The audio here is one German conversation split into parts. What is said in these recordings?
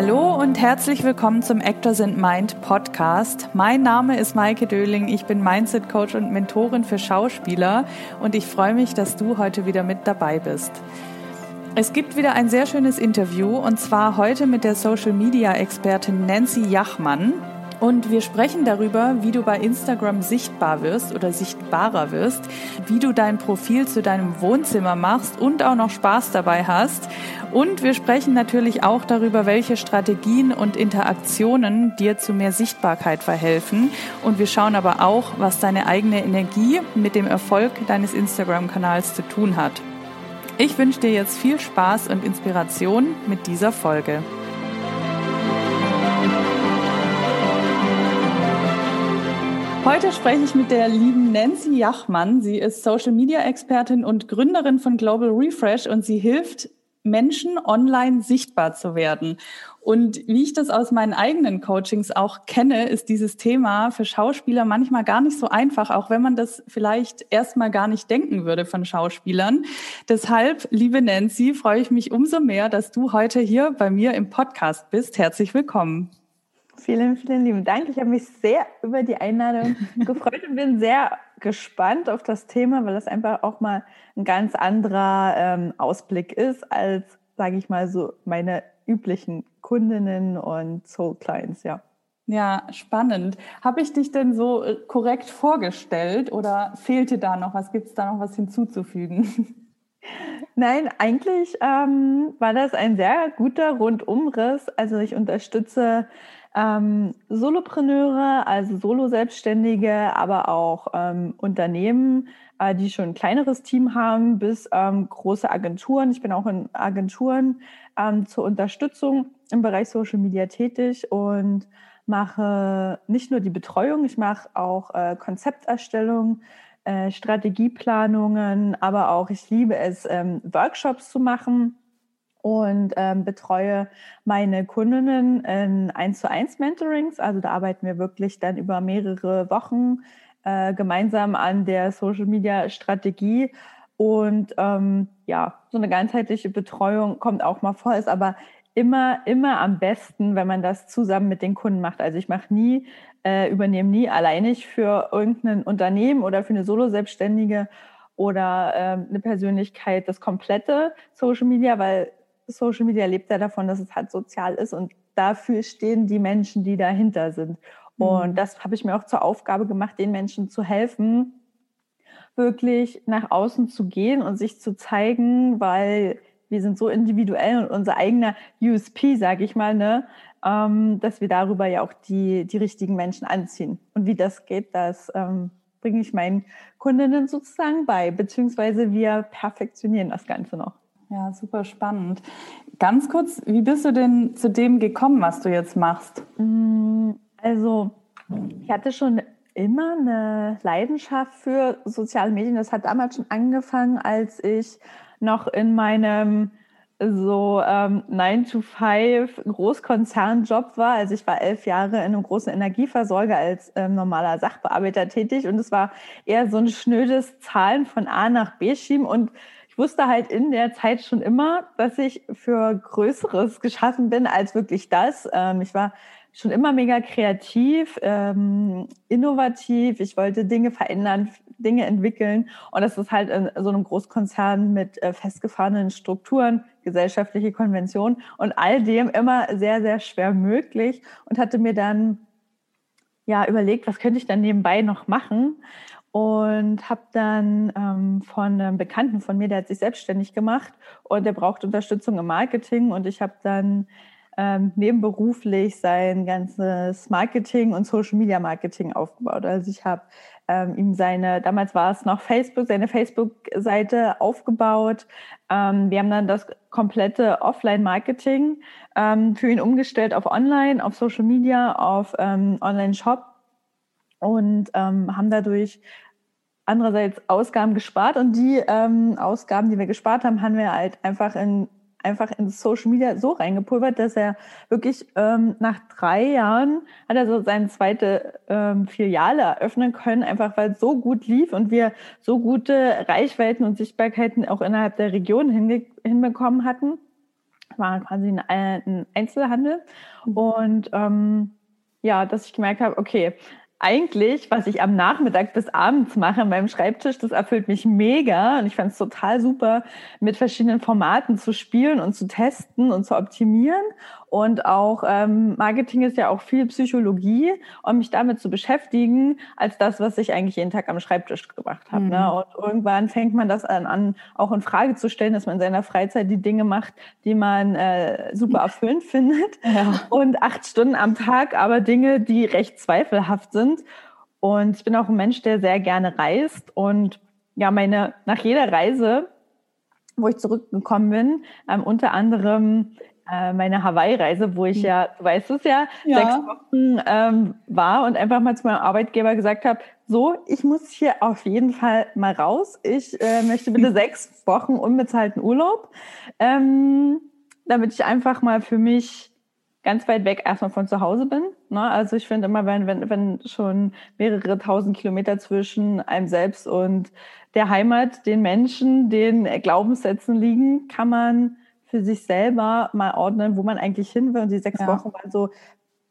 Hallo und herzlich willkommen zum Actors and Mind Podcast. Mein Name ist Maike Döling, ich bin Mindset Coach und Mentorin für Schauspieler und ich freue mich, dass du heute wieder mit dabei bist. Es gibt wieder ein sehr schönes Interview und zwar heute mit der Social Media Expertin Nancy Jachmann. Und wir sprechen darüber, wie du bei Instagram sichtbar wirst oder sichtbarer wirst, wie du dein Profil zu deinem Wohnzimmer machst und auch noch Spaß dabei hast. Und wir sprechen natürlich auch darüber, welche Strategien und Interaktionen dir zu mehr Sichtbarkeit verhelfen. Und wir schauen aber auch, was deine eigene Energie mit dem Erfolg deines Instagram-Kanals zu tun hat. Ich wünsche dir jetzt viel Spaß und Inspiration mit dieser Folge. Heute spreche ich mit der lieben Nancy Jachmann. Sie ist Social Media Expertin und Gründerin von Global Refresh und sie hilft Menschen online sichtbar zu werden. Und wie ich das aus meinen eigenen Coachings auch kenne, ist dieses Thema für Schauspieler manchmal gar nicht so einfach, auch wenn man das vielleicht erstmal gar nicht denken würde von Schauspielern. Deshalb, liebe Nancy, freue ich mich umso mehr, dass du heute hier bei mir im Podcast bist. Herzlich willkommen. Vielen, vielen lieben Dank. Ich habe mich sehr über die Einladung gefreut und bin sehr gespannt auf das Thema, weil das einfach auch mal ein ganz anderer ähm, Ausblick ist als, sage ich mal, so meine üblichen Kundinnen und Soul Clients, ja. Ja, spannend. Habe ich dich denn so äh, korrekt vorgestellt oder fehlte da noch was? Gibt es da noch was hinzuzufügen? Nein, eigentlich ähm, war das ein sehr guter Rundumriss. Also ich unterstütze ähm, Solopreneure, also Solo-Selbstständige, aber auch ähm, Unternehmen, äh, die schon ein kleineres Team haben, bis ähm, große Agenturen. Ich bin auch in Agenturen ähm, zur Unterstützung im Bereich Social Media tätig und mache nicht nur die Betreuung, ich mache auch äh, Konzepterstellung, äh, Strategieplanungen, aber auch ich liebe es, ähm, Workshops zu machen und ähm, betreue meine Kundinnen in 1 zu 1 Mentorings. Also da arbeiten wir wirklich dann über mehrere Wochen äh, gemeinsam an der Social Media Strategie. Und ähm, ja, so eine ganzheitliche Betreuung kommt auch mal vor, ist aber immer, immer am besten, wenn man das zusammen mit den Kunden macht. Also ich mache nie, äh, übernehme nie alleinig für irgendein Unternehmen oder für eine Solo-Selbstständige oder äh, eine Persönlichkeit das komplette Social Media, weil Social Media lebt ja davon, dass es halt sozial ist und dafür stehen die Menschen, die dahinter sind. Mhm. Und das habe ich mir auch zur Aufgabe gemacht, den Menschen zu helfen, wirklich nach außen zu gehen und sich zu zeigen, weil wir sind so individuell und unser eigener USP, sage ich mal, ne, ähm, dass wir darüber ja auch die, die richtigen Menschen anziehen. Und wie das geht, das ähm, bringe ich meinen Kundinnen sozusagen bei, beziehungsweise wir perfektionieren das Ganze noch. Ja, super spannend. Ganz kurz, wie bist du denn zu dem gekommen, was du jetzt machst? Mm, also, ich hatte schon immer eine Leidenschaft für soziale Medien. Das hat damals schon angefangen, als ich noch in meinem so ähm, 9-to-5 Großkonzernjob war. Also ich war elf Jahre in einem großen Energieversorger als ähm, normaler Sachbearbeiter tätig und es war eher so ein schnödes Zahlen von A nach B schieben und wusste halt in der Zeit schon immer, dass ich für Größeres geschaffen bin als wirklich das. Ähm, ich war schon immer mega kreativ, ähm, innovativ. Ich wollte Dinge verändern, Dinge entwickeln. Und das ist halt in so einem Großkonzern mit äh, festgefahrenen Strukturen, gesellschaftliche Konventionen und all dem immer sehr, sehr schwer möglich und hatte mir dann ja überlegt, was könnte ich dann nebenbei noch machen und habe dann ähm, von einem Bekannten von mir, der hat sich selbstständig gemacht und der braucht Unterstützung im Marketing und ich habe dann ähm, nebenberuflich sein ganzes Marketing und Social Media Marketing aufgebaut. Also ich habe ähm, ihm seine, damals war es noch Facebook, seine Facebook-Seite aufgebaut. Ähm, wir haben dann das komplette Offline-Marketing ähm, für ihn umgestellt auf Online, auf Social Media, auf ähm, Online-Shop und ähm, haben dadurch andererseits Ausgaben gespart und die ähm, Ausgaben, die wir gespart haben, haben wir halt einfach in einfach in Social Media so reingepulvert, dass er wirklich ähm, nach drei Jahren hat er so seine zweite ähm, Filiale eröffnen können, einfach weil es so gut lief und wir so gute Reichweiten und Sichtbarkeiten auch innerhalb der Region hinbekommen hatten war quasi ein, ein Einzelhandel. Mhm. Und ähm, ja, dass ich gemerkt habe, okay, eigentlich, was ich am Nachmittag bis abends mache an meinem Schreibtisch, das erfüllt mich mega und ich fand es total super, mit verschiedenen Formaten zu spielen und zu testen und zu optimieren. Und auch ähm, Marketing ist ja auch viel Psychologie, um mich damit zu beschäftigen, als das, was ich eigentlich jeden Tag am Schreibtisch gemacht habe. Ne? Mhm. Ne? Und irgendwann fängt man das an, an, auch in Frage zu stellen, dass man in seiner Freizeit die Dinge macht, die man äh, super erfüllend findet. Ja. Und acht Stunden am Tag aber Dinge, die recht zweifelhaft sind. Und ich bin auch ein Mensch, der sehr gerne reist. Und ja, meine, nach jeder Reise, wo ich zurückgekommen bin, ähm, unter anderem äh, meine Hawaii-Reise, wo ich ja, du weißt es ja, ja. sechs Wochen ähm, war und einfach mal zu meinem Arbeitgeber gesagt habe, so, ich muss hier auf jeden Fall mal raus. Ich äh, möchte bitte sechs Wochen unbezahlten Urlaub, ähm, damit ich einfach mal für mich ganz weit weg erstmal von zu Hause bin. Ne? Also ich finde immer, wenn, wenn, wenn schon mehrere tausend Kilometer zwischen einem selbst und der Heimat, den Menschen, den Glaubenssätzen liegen, kann man für sich selber mal ordnen, wo man eigentlich hin will. Und die sechs ja. Wochen waren so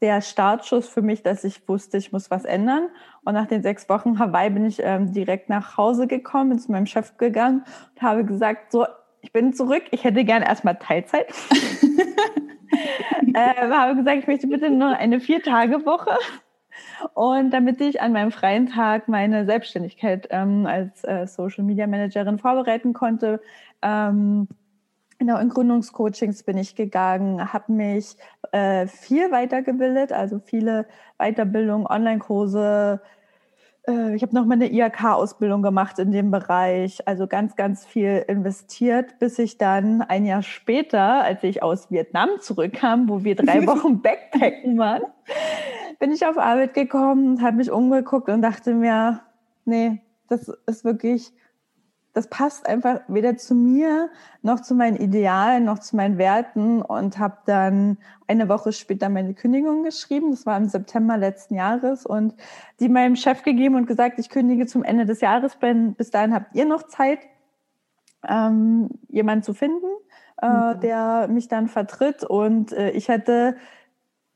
der Startschuss für mich, dass ich wusste, ich muss was ändern. Und nach den sechs Wochen Hawaii bin ich ähm, direkt nach Hause gekommen, bin zu meinem Chef gegangen und habe gesagt, so, ich bin zurück, ich hätte gern erstmal Teilzeit. äh, habe gesagt, ich möchte bitte nur eine Vier-Tage-Woche. Und damit ich an meinem freien Tag meine Selbstständigkeit ähm, als äh, Social Media Managerin vorbereiten konnte, ähm, Genau, in Gründungscoachings bin ich gegangen, habe mich äh, viel weitergebildet, also viele Weiterbildungen, Online-Kurse. Äh, ich habe noch mal eine IHK-Ausbildung gemacht in dem Bereich, also ganz, ganz viel investiert, bis ich dann ein Jahr später, als ich aus Vietnam zurückkam, wo wir drei Wochen Backpacken waren, bin ich auf Arbeit gekommen, habe mich umgeguckt und dachte mir, nee, das ist wirklich das passt einfach weder zu mir noch zu meinen Idealen noch zu meinen Werten und habe dann eine Woche später meine Kündigung geschrieben. Das war im September letzten Jahres und die meinem Chef gegeben und gesagt, ich kündige zum Ende des Jahres. Bis dahin habt ihr noch Zeit, ähm, jemanden zu finden, äh, mhm. der mich dann vertritt und äh, ich hätte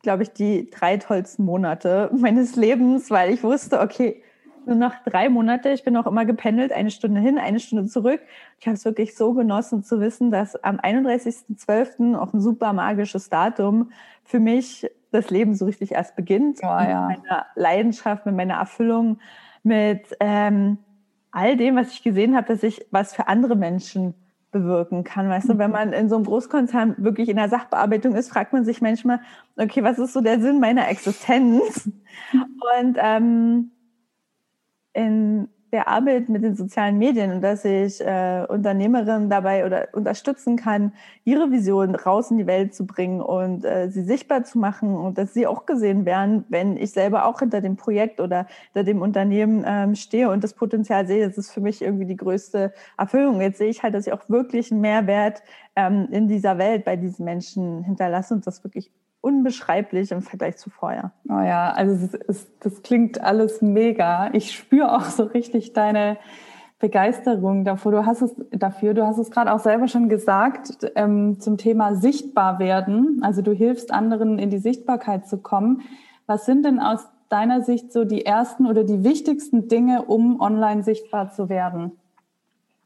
glaube ich, die drei tollsten Monate meines Lebens, weil ich wusste, okay, nur noch drei Monate. Ich bin auch immer gependelt, eine Stunde hin, eine Stunde zurück. Ich habe es wirklich so genossen zu wissen, dass am 31.12. auch ein super magisches Datum für mich das Leben so richtig erst beginnt. Oh, ja. Mit meiner Leidenschaft, mit meiner Erfüllung, mit ähm, all dem, was ich gesehen habe, dass ich was für andere Menschen bewirken kann. Weißt du, wenn mhm. man in so einem Großkonzern wirklich in der Sachbearbeitung ist, fragt man sich manchmal, okay, was ist so der Sinn meiner Existenz? Und ähm, in der Arbeit mit den sozialen Medien und dass ich äh, Unternehmerinnen dabei oder unterstützen kann, ihre Vision raus in die Welt zu bringen und äh, sie sichtbar zu machen und dass sie auch gesehen werden, wenn ich selber auch hinter dem Projekt oder hinter dem Unternehmen ähm, stehe und das Potenzial sehe. Das ist für mich irgendwie die größte Erfüllung. Jetzt sehe ich halt, dass ich auch wirklich einen Mehrwert ähm, in dieser Welt bei diesen Menschen hinterlasse und das wirklich unbeschreiblich im Vergleich zu vorher. Oh ja, also es ist, das klingt alles mega. Ich spüre auch so richtig deine Begeisterung davor. Du hast es dafür, du hast es gerade auch selber schon gesagt, ähm, zum Thema sichtbar werden. Also du hilfst anderen in die Sichtbarkeit zu kommen. Was sind denn aus deiner Sicht so die ersten oder die wichtigsten Dinge, um online sichtbar zu werden?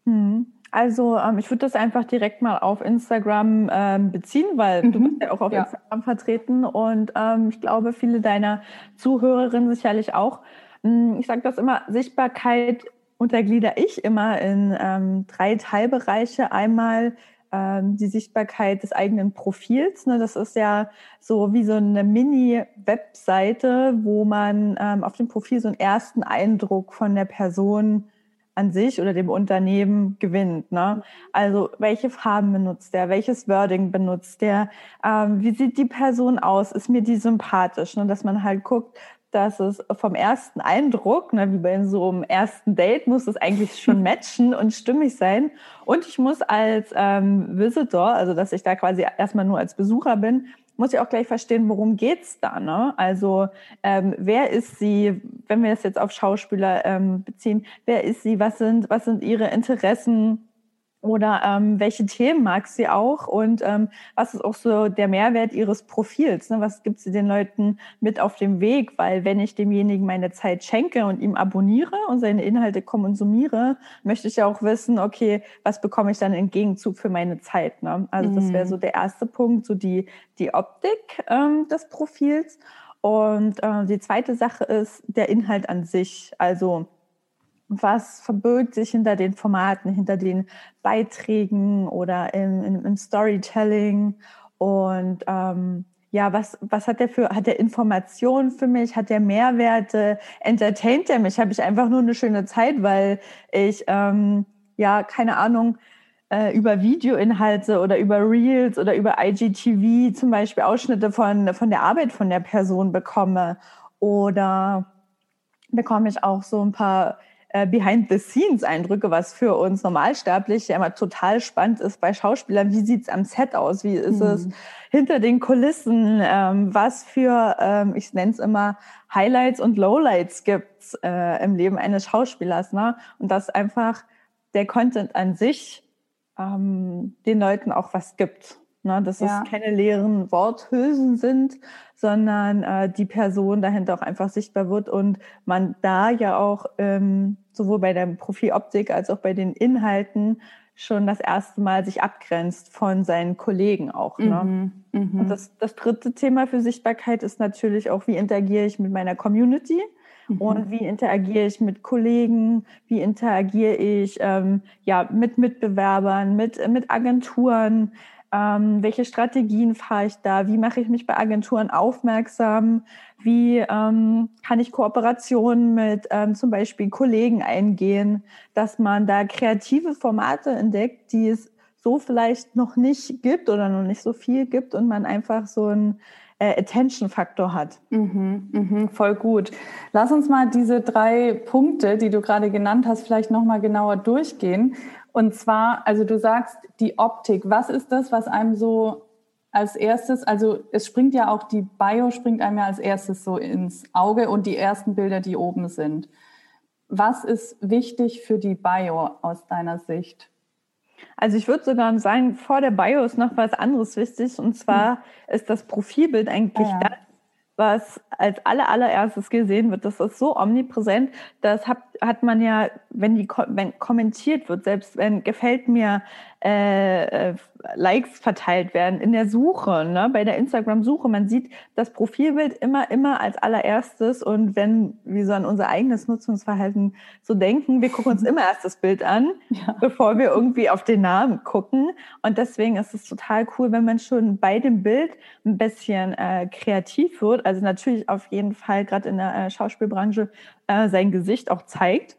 Hm. Also ähm, ich würde das einfach direkt mal auf Instagram ähm, beziehen, weil mhm. du bist ja auch auf ja. Instagram vertreten und ähm, ich glaube, viele deiner Zuhörerinnen sicherlich auch. Hm, ich sage das immer, Sichtbarkeit unterglieder ich immer in ähm, drei Teilbereiche. Einmal ähm, die Sichtbarkeit des eigenen Profils. Ne? Das ist ja so wie so eine Mini-Webseite, wo man ähm, auf dem Profil so einen ersten Eindruck von der Person an sich oder dem Unternehmen gewinnt. Ne? Also welche Farben benutzt der, welches Wording benutzt der, ähm, wie sieht die Person aus, ist mir die sympathisch, ne? dass man halt guckt, dass es vom ersten Eindruck, ne, wie bei so einem ersten Date, muss es eigentlich schon matchen und stimmig sein. Und ich muss als ähm, Visitor, also dass ich da quasi erstmal nur als Besucher bin, muss ich auch gleich verstehen, worum geht's da. Ne? Also ähm, wer ist sie, wenn wir das jetzt auf Schauspieler ähm, beziehen, wer ist sie, was sind, was sind ihre Interessen? Oder ähm, welche Themen mag sie auch und ähm, was ist auch so der Mehrwert ihres Profils? Ne? Was gibt sie den Leuten mit auf dem Weg? Weil wenn ich demjenigen meine Zeit schenke und ihm abonniere und seine Inhalte konsumiere, möchte ich ja auch wissen, okay, was bekomme ich dann im Gegenzug für meine Zeit? Ne? Also das wäre so mhm. der erste Punkt, so die, die Optik ähm, des Profils. Und äh, die zweite Sache ist der Inhalt an sich. Also was verbirgt sich hinter den Formaten, hinter den Beiträgen oder im, im, im Storytelling? Und ähm, ja, was, was hat der für, hat der Informationen für mich, hat der Mehrwerte, entertaint er mich, habe ich einfach nur eine schöne Zeit, weil ich, ähm, ja, keine Ahnung, äh, über Videoinhalte oder über Reels oder über IGTV zum Beispiel Ausschnitte von, von der Arbeit von der Person bekomme. Oder bekomme ich auch so ein paar Behind-the-Scenes-Eindrücke, was für uns Normalsterbliche immer total spannend ist bei Schauspielern. Wie sieht's am Set aus? Wie ist mhm. es hinter den Kulissen? Ähm, was für, ähm, ich nenne es immer, Highlights und Lowlights gibt's äh, im Leben eines Schauspielers? Ne? Und dass einfach der Content an sich ähm, den Leuten auch was gibt. Ne? Dass ja. es keine leeren Worthülsen sind, sondern äh, die Person dahinter auch einfach sichtbar wird und man da ja auch ähm, sowohl bei der Profiloptik als auch bei den Inhalten schon das erste Mal sich abgrenzt von seinen Kollegen auch. Ne? Mhm, mh. Und das, das dritte Thema für Sichtbarkeit ist natürlich auch, wie interagiere ich mit meiner Community mhm. und wie interagiere ich mit Kollegen, wie interagiere ich ähm, ja, mit Mitbewerbern, mit, mit Agenturen, ähm, welche Strategien fahre ich da? Wie mache ich mich bei Agenturen aufmerksam? Wie ähm, kann ich Kooperationen mit ähm, zum Beispiel Kollegen eingehen, dass man da kreative Formate entdeckt, die es so vielleicht noch nicht gibt oder noch nicht so viel gibt und man einfach so einen äh, Attention-Faktor hat. Mhm, mhm, voll gut. Lass uns mal diese drei Punkte, die du gerade genannt hast, vielleicht nochmal genauer durchgehen. Und zwar, also du sagst die Optik. Was ist das, was einem so als erstes, also es springt ja auch die Bio, springt einem ja als erstes so ins Auge und die ersten Bilder, die oben sind. Was ist wichtig für die Bio aus deiner Sicht? Also ich würde sogar sagen, vor der Bio ist noch was anderes wichtig und zwar hm. ist das Profilbild eigentlich ah, ja. das, was als aller, allererstes gesehen wird. Das ist so omnipräsent. Das hat, hat man ja, wenn die wenn kommentiert wird, selbst wenn gefällt mir äh, äh, Likes verteilt werden in der Suche, ne, bei der Instagram-Suche. Man sieht das Profilbild immer, immer als allererstes. Und wenn wir so an unser eigenes Nutzungsverhalten so denken, wir gucken uns immer erst das Bild an, ja. bevor wir irgendwie auf den Namen gucken. Und deswegen ist es total cool, wenn man schon bei dem Bild ein bisschen äh, kreativ wird. Also natürlich auf jeden Fall gerade in der äh, Schauspielbranche äh, sein Gesicht auch zeigt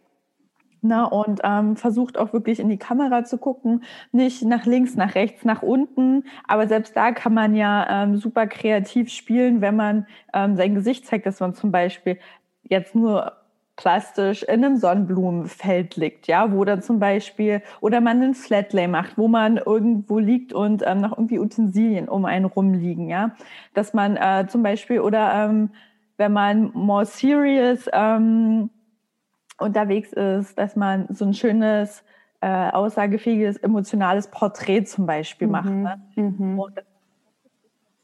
na, und ähm, versucht auch wirklich in die Kamera zu gucken, nicht nach links, nach rechts, nach unten. Aber selbst da kann man ja ähm, super kreativ spielen, wenn man ähm, sein Gesicht zeigt, dass man zum Beispiel jetzt nur plastisch in einem Sonnenblumenfeld liegt, ja, wo dann zum Beispiel, oder man einen Flatlay macht, wo man irgendwo liegt und ähm, noch irgendwie Utensilien um einen rumliegen, ja, dass man äh, zum Beispiel, oder ähm, wenn man more serious ähm, unterwegs ist, dass man so ein schönes, äh, aussagefähiges, emotionales Porträt zum Beispiel mhm. macht. Ne? Mhm. Und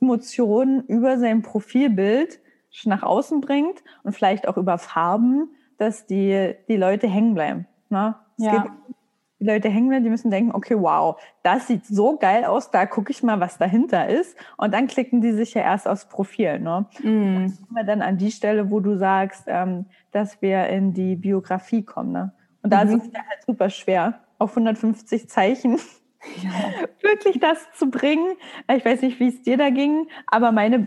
Emotionen über sein Profilbild nach außen bringt und vielleicht auch über Farben, dass die, die Leute hängen bleiben. Ne? Es ja. Geht, die Leute hängen bleiben, die müssen denken, okay, wow, das sieht so geil aus, da gucke ich mal, was dahinter ist. Und dann klicken die sich ja erst aufs Profil. Ne? Mm. Das kommen wir dann an die Stelle, wo du sagst, ähm, dass wir in die Biografie kommen. Ne? Und da mhm. ist es ja halt super schwer, auf 150 Zeichen ja. wirklich das zu bringen. Ich weiß nicht, wie es dir da ging, aber meine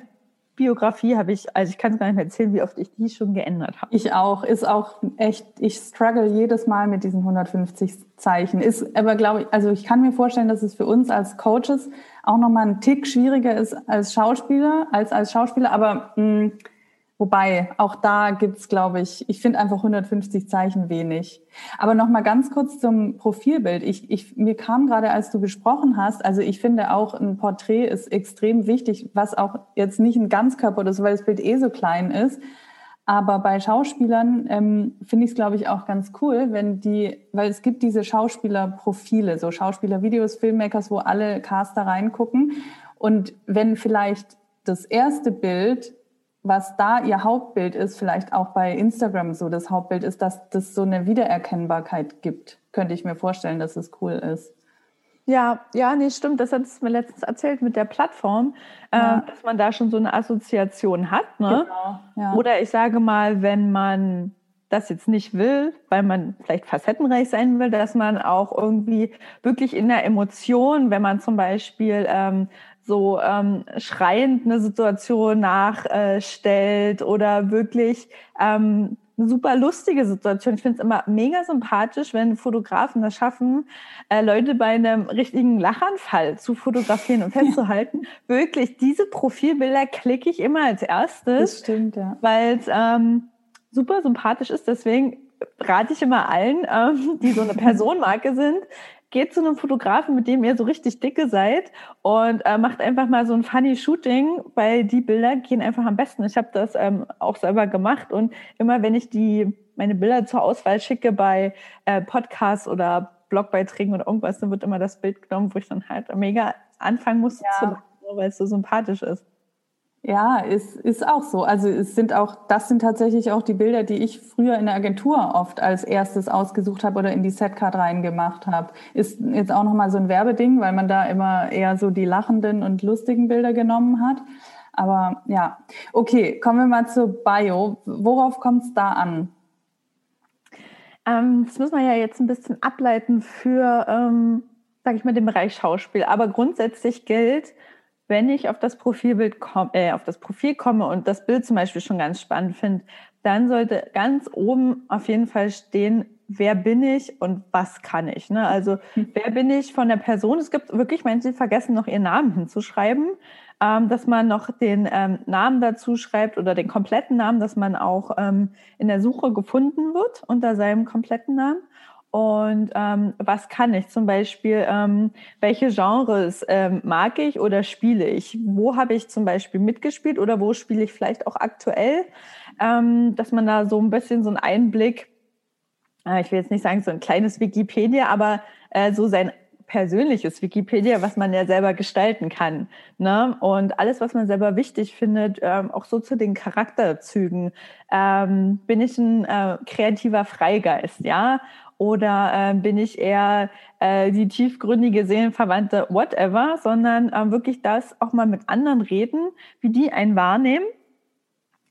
Biografie habe ich, also ich kann es gar nicht mehr erzählen, wie oft ich die schon geändert habe. Ich auch, ist auch echt, ich struggle jedes Mal mit diesen 150 Zeichen. Ist aber, glaube ich, also ich kann mir vorstellen, dass es für uns als Coaches auch nochmal ein Tick schwieriger ist als Schauspieler, als als Schauspieler, aber mh, mm, Wobei, auch da gibt's, glaube ich, ich finde einfach 150 Zeichen wenig. Aber noch mal ganz kurz zum Profilbild. Ich, ich, mir kam gerade, als du gesprochen hast, also ich finde auch ein Porträt ist extrem wichtig, was auch jetzt nicht ein Ganzkörper oder so, weil das Bild eh so klein ist. Aber bei Schauspielern ähm, finde ich es, glaube ich, auch ganz cool, wenn die, weil es gibt diese Schauspielerprofile, so Schauspielervideos, Filmmakers, wo alle Caster reingucken. Und wenn vielleicht das erste Bild, was da ihr Hauptbild ist, vielleicht auch bei Instagram so das Hauptbild ist, dass das so eine Wiedererkennbarkeit gibt, könnte ich mir vorstellen, dass es cool ist. Ja, ja, nee, stimmt. Das hat es mir letztens erzählt mit der Plattform, äh, ja. äh, dass man da schon so eine Assoziation hat. Ne? Genau, ja. Oder ich sage mal, wenn man das jetzt nicht will, weil man vielleicht facettenreich sein will, dass man auch irgendwie wirklich in der Emotion, wenn man zum Beispiel ähm, so ähm, schreiend eine Situation nachstellt oder wirklich ähm, eine super lustige Situation. Ich finde es immer mega sympathisch, wenn Fotografen das schaffen, äh, Leute bei einem richtigen Lachanfall zu fotografieren und festzuhalten. Ja. Wirklich, diese Profilbilder klicke ich immer als erstes. Das stimmt, ja. Weil es ähm, super sympathisch ist. Deswegen rate ich immer allen, ähm, die so eine Personenmarke sind, geht zu einem Fotografen, mit dem ihr so richtig dicke seid und äh, macht einfach mal so ein funny Shooting, weil die Bilder gehen einfach am besten. Ich habe das ähm, auch selber gemacht und immer wenn ich die meine Bilder zur Auswahl schicke bei äh, Podcasts oder Blogbeiträgen oder irgendwas, dann wird immer das Bild genommen, wo ich dann halt mega anfangen muss ja. zu lachen, weil es so sympathisch ist. Ja, ist, ist auch so. Also es sind auch, das sind tatsächlich auch die Bilder, die ich früher in der Agentur oft als erstes ausgesucht habe oder in die Setcard reingemacht habe. Ist jetzt auch nochmal so ein Werbeding, weil man da immer eher so die lachenden und lustigen Bilder genommen hat. Aber ja, okay, kommen wir mal zur Bio. Worauf kommt es da an? Ähm, das muss man ja jetzt ein bisschen ableiten für, ähm, sage ich mal, den Bereich Schauspiel. Aber grundsätzlich gilt, wenn ich auf das Profilbild komme, äh, auf das Profil komme und das Bild zum Beispiel schon ganz spannend finde, dann sollte ganz oben auf jeden Fall stehen, wer bin ich und was kann ich. Ne? Also hm. wer bin ich von der Person? Es gibt wirklich Menschen, die vergessen noch ihren Namen hinzuschreiben, ähm, dass man noch den ähm, Namen dazu schreibt oder den kompletten Namen, dass man auch ähm, in der Suche gefunden wird unter seinem kompletten Namen und ähm, was kann ich zum Beispiel, ähm, welche Genres ähm, mag ich oder spiele ich? Wo habe ich zum Beispiel mitgespielt oder wo spiele ich vielleicht auch aktuell? Ähm, dass man da so ein bisschen so einen Einblick, äh, ich will jetzt nicht sagen so ein kleines Wikipedia, aber äh, so sein persönliches Wikipedia, was man ja selber gestalten kann. Ne? Und alles, was man selber wichtig findet, ähm, auch so zu den Charakterzügen. Ähm, bin ich ein äh, kreativer Freigeist, ja? Oder äh, bin ich eher äh, die tiefgründige Seelenverwandte, whatever, sondern äh, wirklich das auch mal mit anderen reden, wie die einen wahrnehmen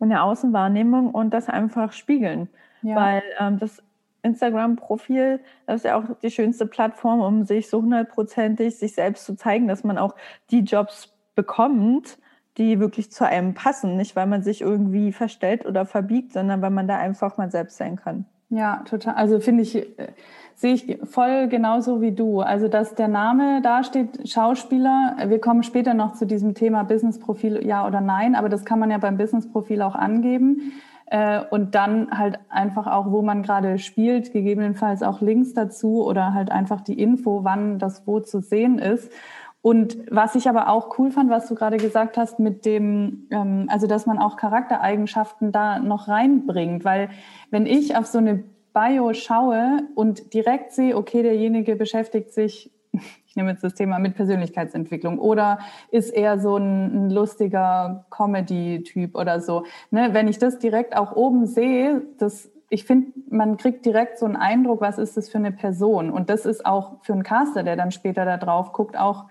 in der Außenwahrnehmung und das einfach spiegeln. Ja. Weil ähm, das Instagram-Profil, das ist ja auch die schönste Plattform, um sich so hundertprozentig sich selbst zu zeigen, dass man auch die Jobs bekommt, die wirklich zu einem passen. Nicht, weil man sich irgendwie verstellt oder verbiegt, sondern weil man da einfach mal selbst sein kann. Ja, total. Also finde ich, äh, sehe ich voll genauso wie du. Also, dass der Name da steht, Schauspieler. Wir kommen später noch zu diesem Thema Business-Profil, ja oder nein. Aber das kann man ja beim Business-Profil auch angeben. Äh, und dann halt einfach auch, wo man gerade spielt, gegebenenfalls auch Links dazu oder halt einfach die Info, wann das wo zu sehen ist. Und was ich aber auch cool fand, was du gerade gesagt hast, mit dem, ähm, also dass man auch Charaktereigenschaften da noch reinbringt, weil wenn ich auf so eine Bio schaue und direkt sehe, okay, derjenige beschäftigt sich, ich nehme jetzt das Thema mit Persönlichkeitsentwicklung oder ist eher so ein, ein lustiger Comedy-Typ oder so. Ne, wenn ich das direkt auch oben sehe, das ich finde, man kriegt direkt so einen Eindruck, was ist das für eine Person. Und das ist auch für einen Caster, der dann später da drauf guckt, auch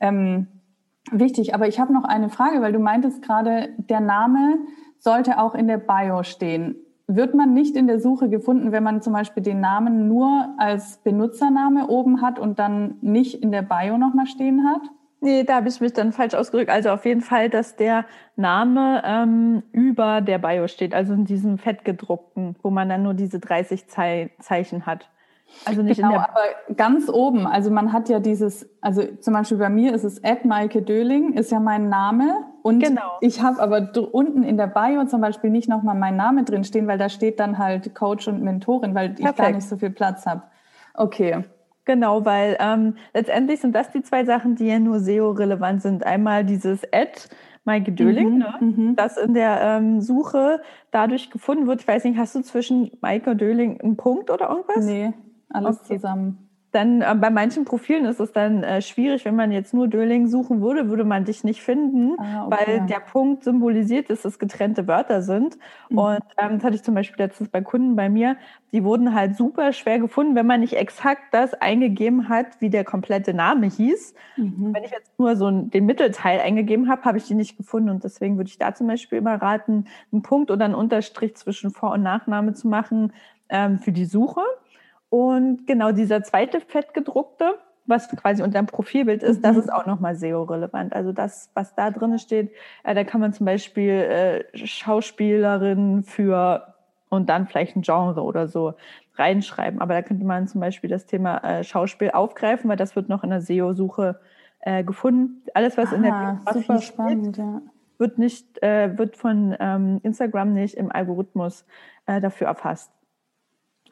ähm, wichtig. Aber ich habe noch eine Frage, weil du meintest gerade, der Name sollte auch in der Bio stehen. Wird man nicht in der Suche gefunden, wenn man zum Beispiel den Namen nur als Benutzername oben hat und dann nicht in der Bio nochmal stehen hat? Nee, da habe ich mich dann falsch ausgedrückt. Also auf jeden Fall, dass der Name ähm, über der Bio steht, also in diesem fettgedruckten, wo man dann nur diese 30 Zeichen hat. Also nicht genau, in der aber ganz oben. Also man hat ja dieses, also zum Beispiel bei mir ist es Ed Maike Döling, ist ja mein Name. Und genau. ich habe aber unten in der Bio zum Beispiel nicht nochmal mein Name drin stehen, weil da steht dann halt Coach und Mentorin, weil Perfekt. ich gar nicht so viel Platz habe. Okay. Genau, weil ähm, letztendlich sind das die zwei Sachen, die ja nur SEO-relevant sind. Einmal dieses Ad, Maike Döling, mhm, ne? Mhm. das in der ähm, Suche dadurch gefunden wird. Ich weiß nicht, hast du zwischen Maike und Döling einen Punkt oder irgendwas? Nee, alles okay. zusammen dann äh, bei manchen Profilen ist es dann äh, schwierig, wenn man jetzt nur Döling suchen würde, würde man dich nicht finden, ah, okay. weil der Punkt symbolisiert ist, dass es getrennte Wörter sind. Mhm. Und ähm, das hatte ich zum Beispiel letztens bei Kunden bei mir, die wurden halt super schwer gefunden, wenn man nicht exakt das eingegeben hat, wie der komplette Name hieß. Mhm. Wenn ich jetzt nur so den Mittelteil eingegeben habe, habe ich die nicht gefunden. Und deswegen würde ich da zum Beispiel immer raten, einen Punkt oder einen Unterstrich zwischen Vor- und Nachname zu machen ähm, für die Suche. Und genau dieser zweite fettgedruckte, was quasi unter dem Profilbild ist, mhm. das ist auch nochmal SEO-relevant. Also das, was da drin steht, äh, da kann man zum Beispiel äh, Schauspielerin für und dann vielleicht ein Genre oder so reinschreiben. Aber da könnte man zum Beispiel das Thema äh, Schauspiel aufgreifen, weil das wird noch in der SEO-Suche äh, gefunden. Alles, was ah, in der ah, Biografie super spannend, steht, ja. wird nicht, äh, wird von ähm, Instagram nicht im Algorithmus äh, dafür erfasst.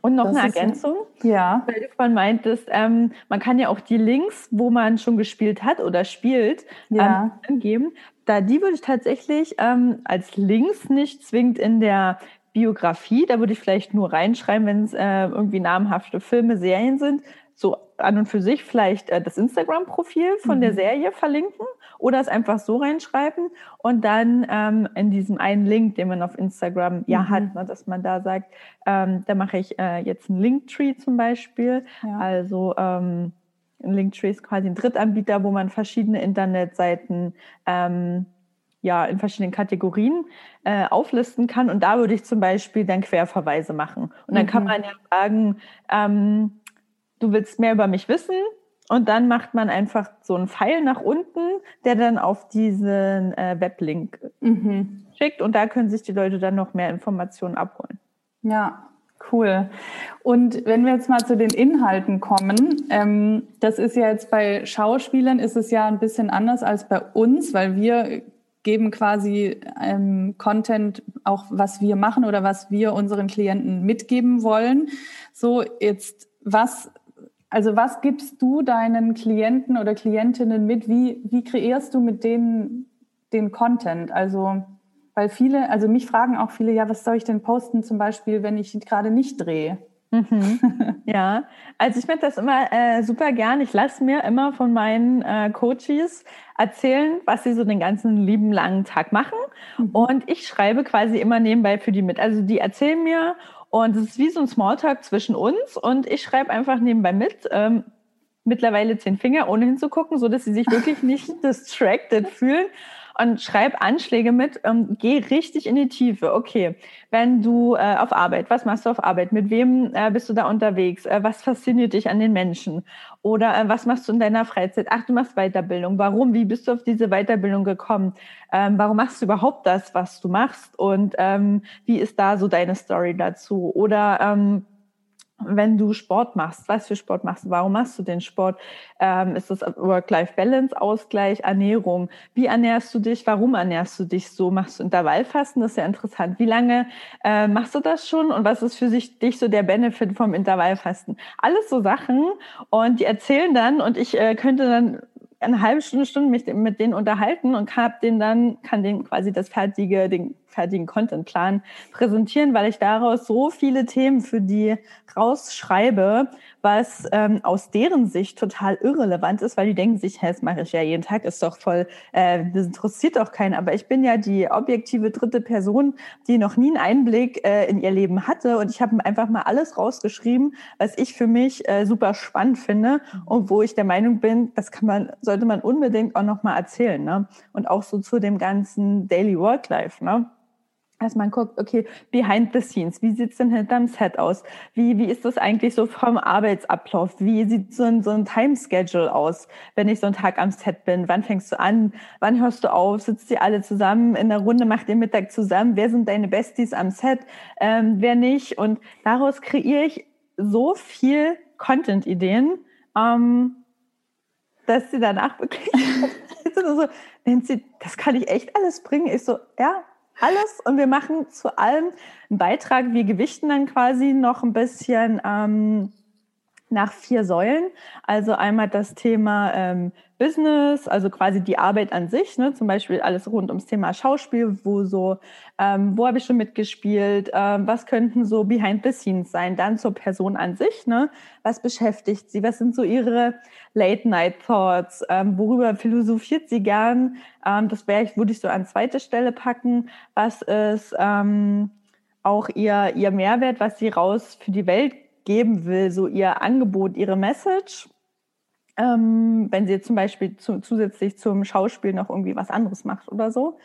Und noch das eine Ergänzung, ja. weil du vorhin meintest, ähm, man kann ja auch die Links, wo man schon gespielt hat oder spielt, ja. ähm, angeben. Da die würde ich tatsächlich ähm, als Links nicht zwingend in der Biografie, da würde ich vielleicht nur reinschreiben, wenn es äh, irgendwie namhafte Filme, Serien sind, so an und für sich vielleicht äh, das Instagram-Profil von mhm. der Serie verlinken oder es einfach so reinschreiben und dann ähm, in diesem einen Link, den man auf Instagram ja mhm. hat, ne, dass man da sagt, ähm, da mache ich äh, jetzt einen Linktree zum Beispiel. Ja. Also ähm, ein Linktree ist quasi ein Drittanbieter, wo man verschiedene Internetseiten ähm, ja, in verschiedenen Kategorien äh, auflisten kann. Und da würde ich zum Beispiel dann Querverweise machen. Und dann mhm. kann man ja sagen, ähm, du willst mehr über mich wissen. Und dann macht man einfach so einen Pfeil nach unten, der dann auf diesen äh, Weblink mhm. schickt. Und da können sich die Leute dann noch mehr Informationen abholen. Ja, Cool. Und wenn wir jetzt mal zu den Inhalten kommen, ähm, das ist ja jetzt bei Schauspielern ist es ja ein bisschen anders als bei uns, weil wir geben quasi ähm, Content auch, was wir machen oder was wir unseren Klienten mitgeben wollen. So jetzt was also was gibst du deinen Klienten oder Klientinnen mit? Wie, wie kreierst du mit denen den Content? Also, weil viele, also mich fragen auch viele, ja, was soll ich denn posten zum Beispiel, wenn ich gerade nicht drehe? Mhm. Ja, also ich finde das immer äh, super gern. Ich lasse mir immer von meinen äh, Coaches erzählen, was sie so den ganzen lieben langen Tag machen. Mhm. Und ich schreibe quasi immer nebenbei für die mit. Also die erzählen mir und es ist wie so ein Smalltalk zwischen uns und ich schreibe einfach nebenbei mit. Ähm, mittlerweile zehn Finger, ohne hinzugucken, so dass sie sich wirklich nicht distracted fühlen und schreib Anschläge mit, ähm, geh richtig in die Tiefe. Okay, wenn du äh, auf Arbeit, was machst du auf Arbeit? Mit wem äh, bist du da unterwegs? Äh, was fasziniert dich an den Menschen? Oder äh, was machst du in deiner Freizeit? Ach, du machst Weiterbildung. Warum? Wie bist du auf diese Weiterbildung gekommen? Ähm, warum machst du überhaupt das, was du machst? Und ähm, wie ist da so deine Story dazu? Oder ähm, wenn du Sport machst, was für Sport machst du, warum machst du den Sport? Ähm, ist das Work-Life-Balance, Ausgleich, Ernährung? Wie ernährst du dich? Warum ernährst du dich so? Machst du Intervallfasten? Das ist ja interessant. Wie lange äh, machst du das schon? Und was ist für sich, dich so der Benefit vom Intervallfasten? Alles so Sachen. Und die erzählen dann und ich äh, könnte dann eine halbe Stunde, Stunde mich mit denen unterhalten und kann den dann, kann denen quasi das fertige, den fertigen Contentplan präsentieren, weil ich daraus so viele Themen für die rausschreibe, was ähm, aus deren Sicht total irrelevant ist, weil die denken sich, hä, das mache ich ja jeden Tag, ist doch voll, äh, das interessiert doch keinen. Aber ich bin ja die objektive dritte Person, die noch nie einen Einblick äh, in ihr Leben hatte. Und ich habe einfach mal alles rausgeschrieben, was ich für mich äh, super spannend finde und wo ich der Meinung bin, das kann man, sollte man unbedingt auch noch mal erzählen. Ne? Und auch so zu dem ganzen Daily Work Life. Ne? Dass man guckt, okay, behind the scenes, wie sieht's denn hinterm Set aus? Wie, wie ist das eigentlich so vom Arbeitsablauf? Wie sieht so ein, so ein Timeschedule aus, wenn ich so einen Tag am Set bin? Wann fängst du an? Wann hörst du auf? Sitzt ihr alle zusammen in der Runde, macht ihr Mittag zusammen? Wer sind deine Besties am Set? Ähm, wer nicht? Und daraus kreiere ich so viel Content-Ideen, ähm, dass sie danach wirklich so, Nancy, das kann ich echt alles bringen. Ich so, ja, alles und wir machen zu allem einen Beitrag. Wir gewichten dann quasi noch ein bisschen ähm, nach vier Säulen. Also einmal das Thema ähm, Business, also quasi die Arbeit an sich, ne? zum Beispiel alles rund ums Thema Schauspiel, wo so, ähm, wo habe ich schon mitgespielt, ähm, was könnten so Behind the Scenes sein, dann zur Person an sich, ne? was beschäftigt sie, was sind so ihre Late-Night-Thoughts, ähm, worüber philosophiert sie gern, ähm, das wäre ich, würde ich so an zweite Stelle packen, was ist ähm, auch ihr, ihr Mehrwert, was sie raus für die Welt geben will, so ihr Angebot, ihre Message. Ähm, wenn sie zum Beispiel zu, zusätzlich zum Schauspiel noch irgendwie was anderes macht oder so.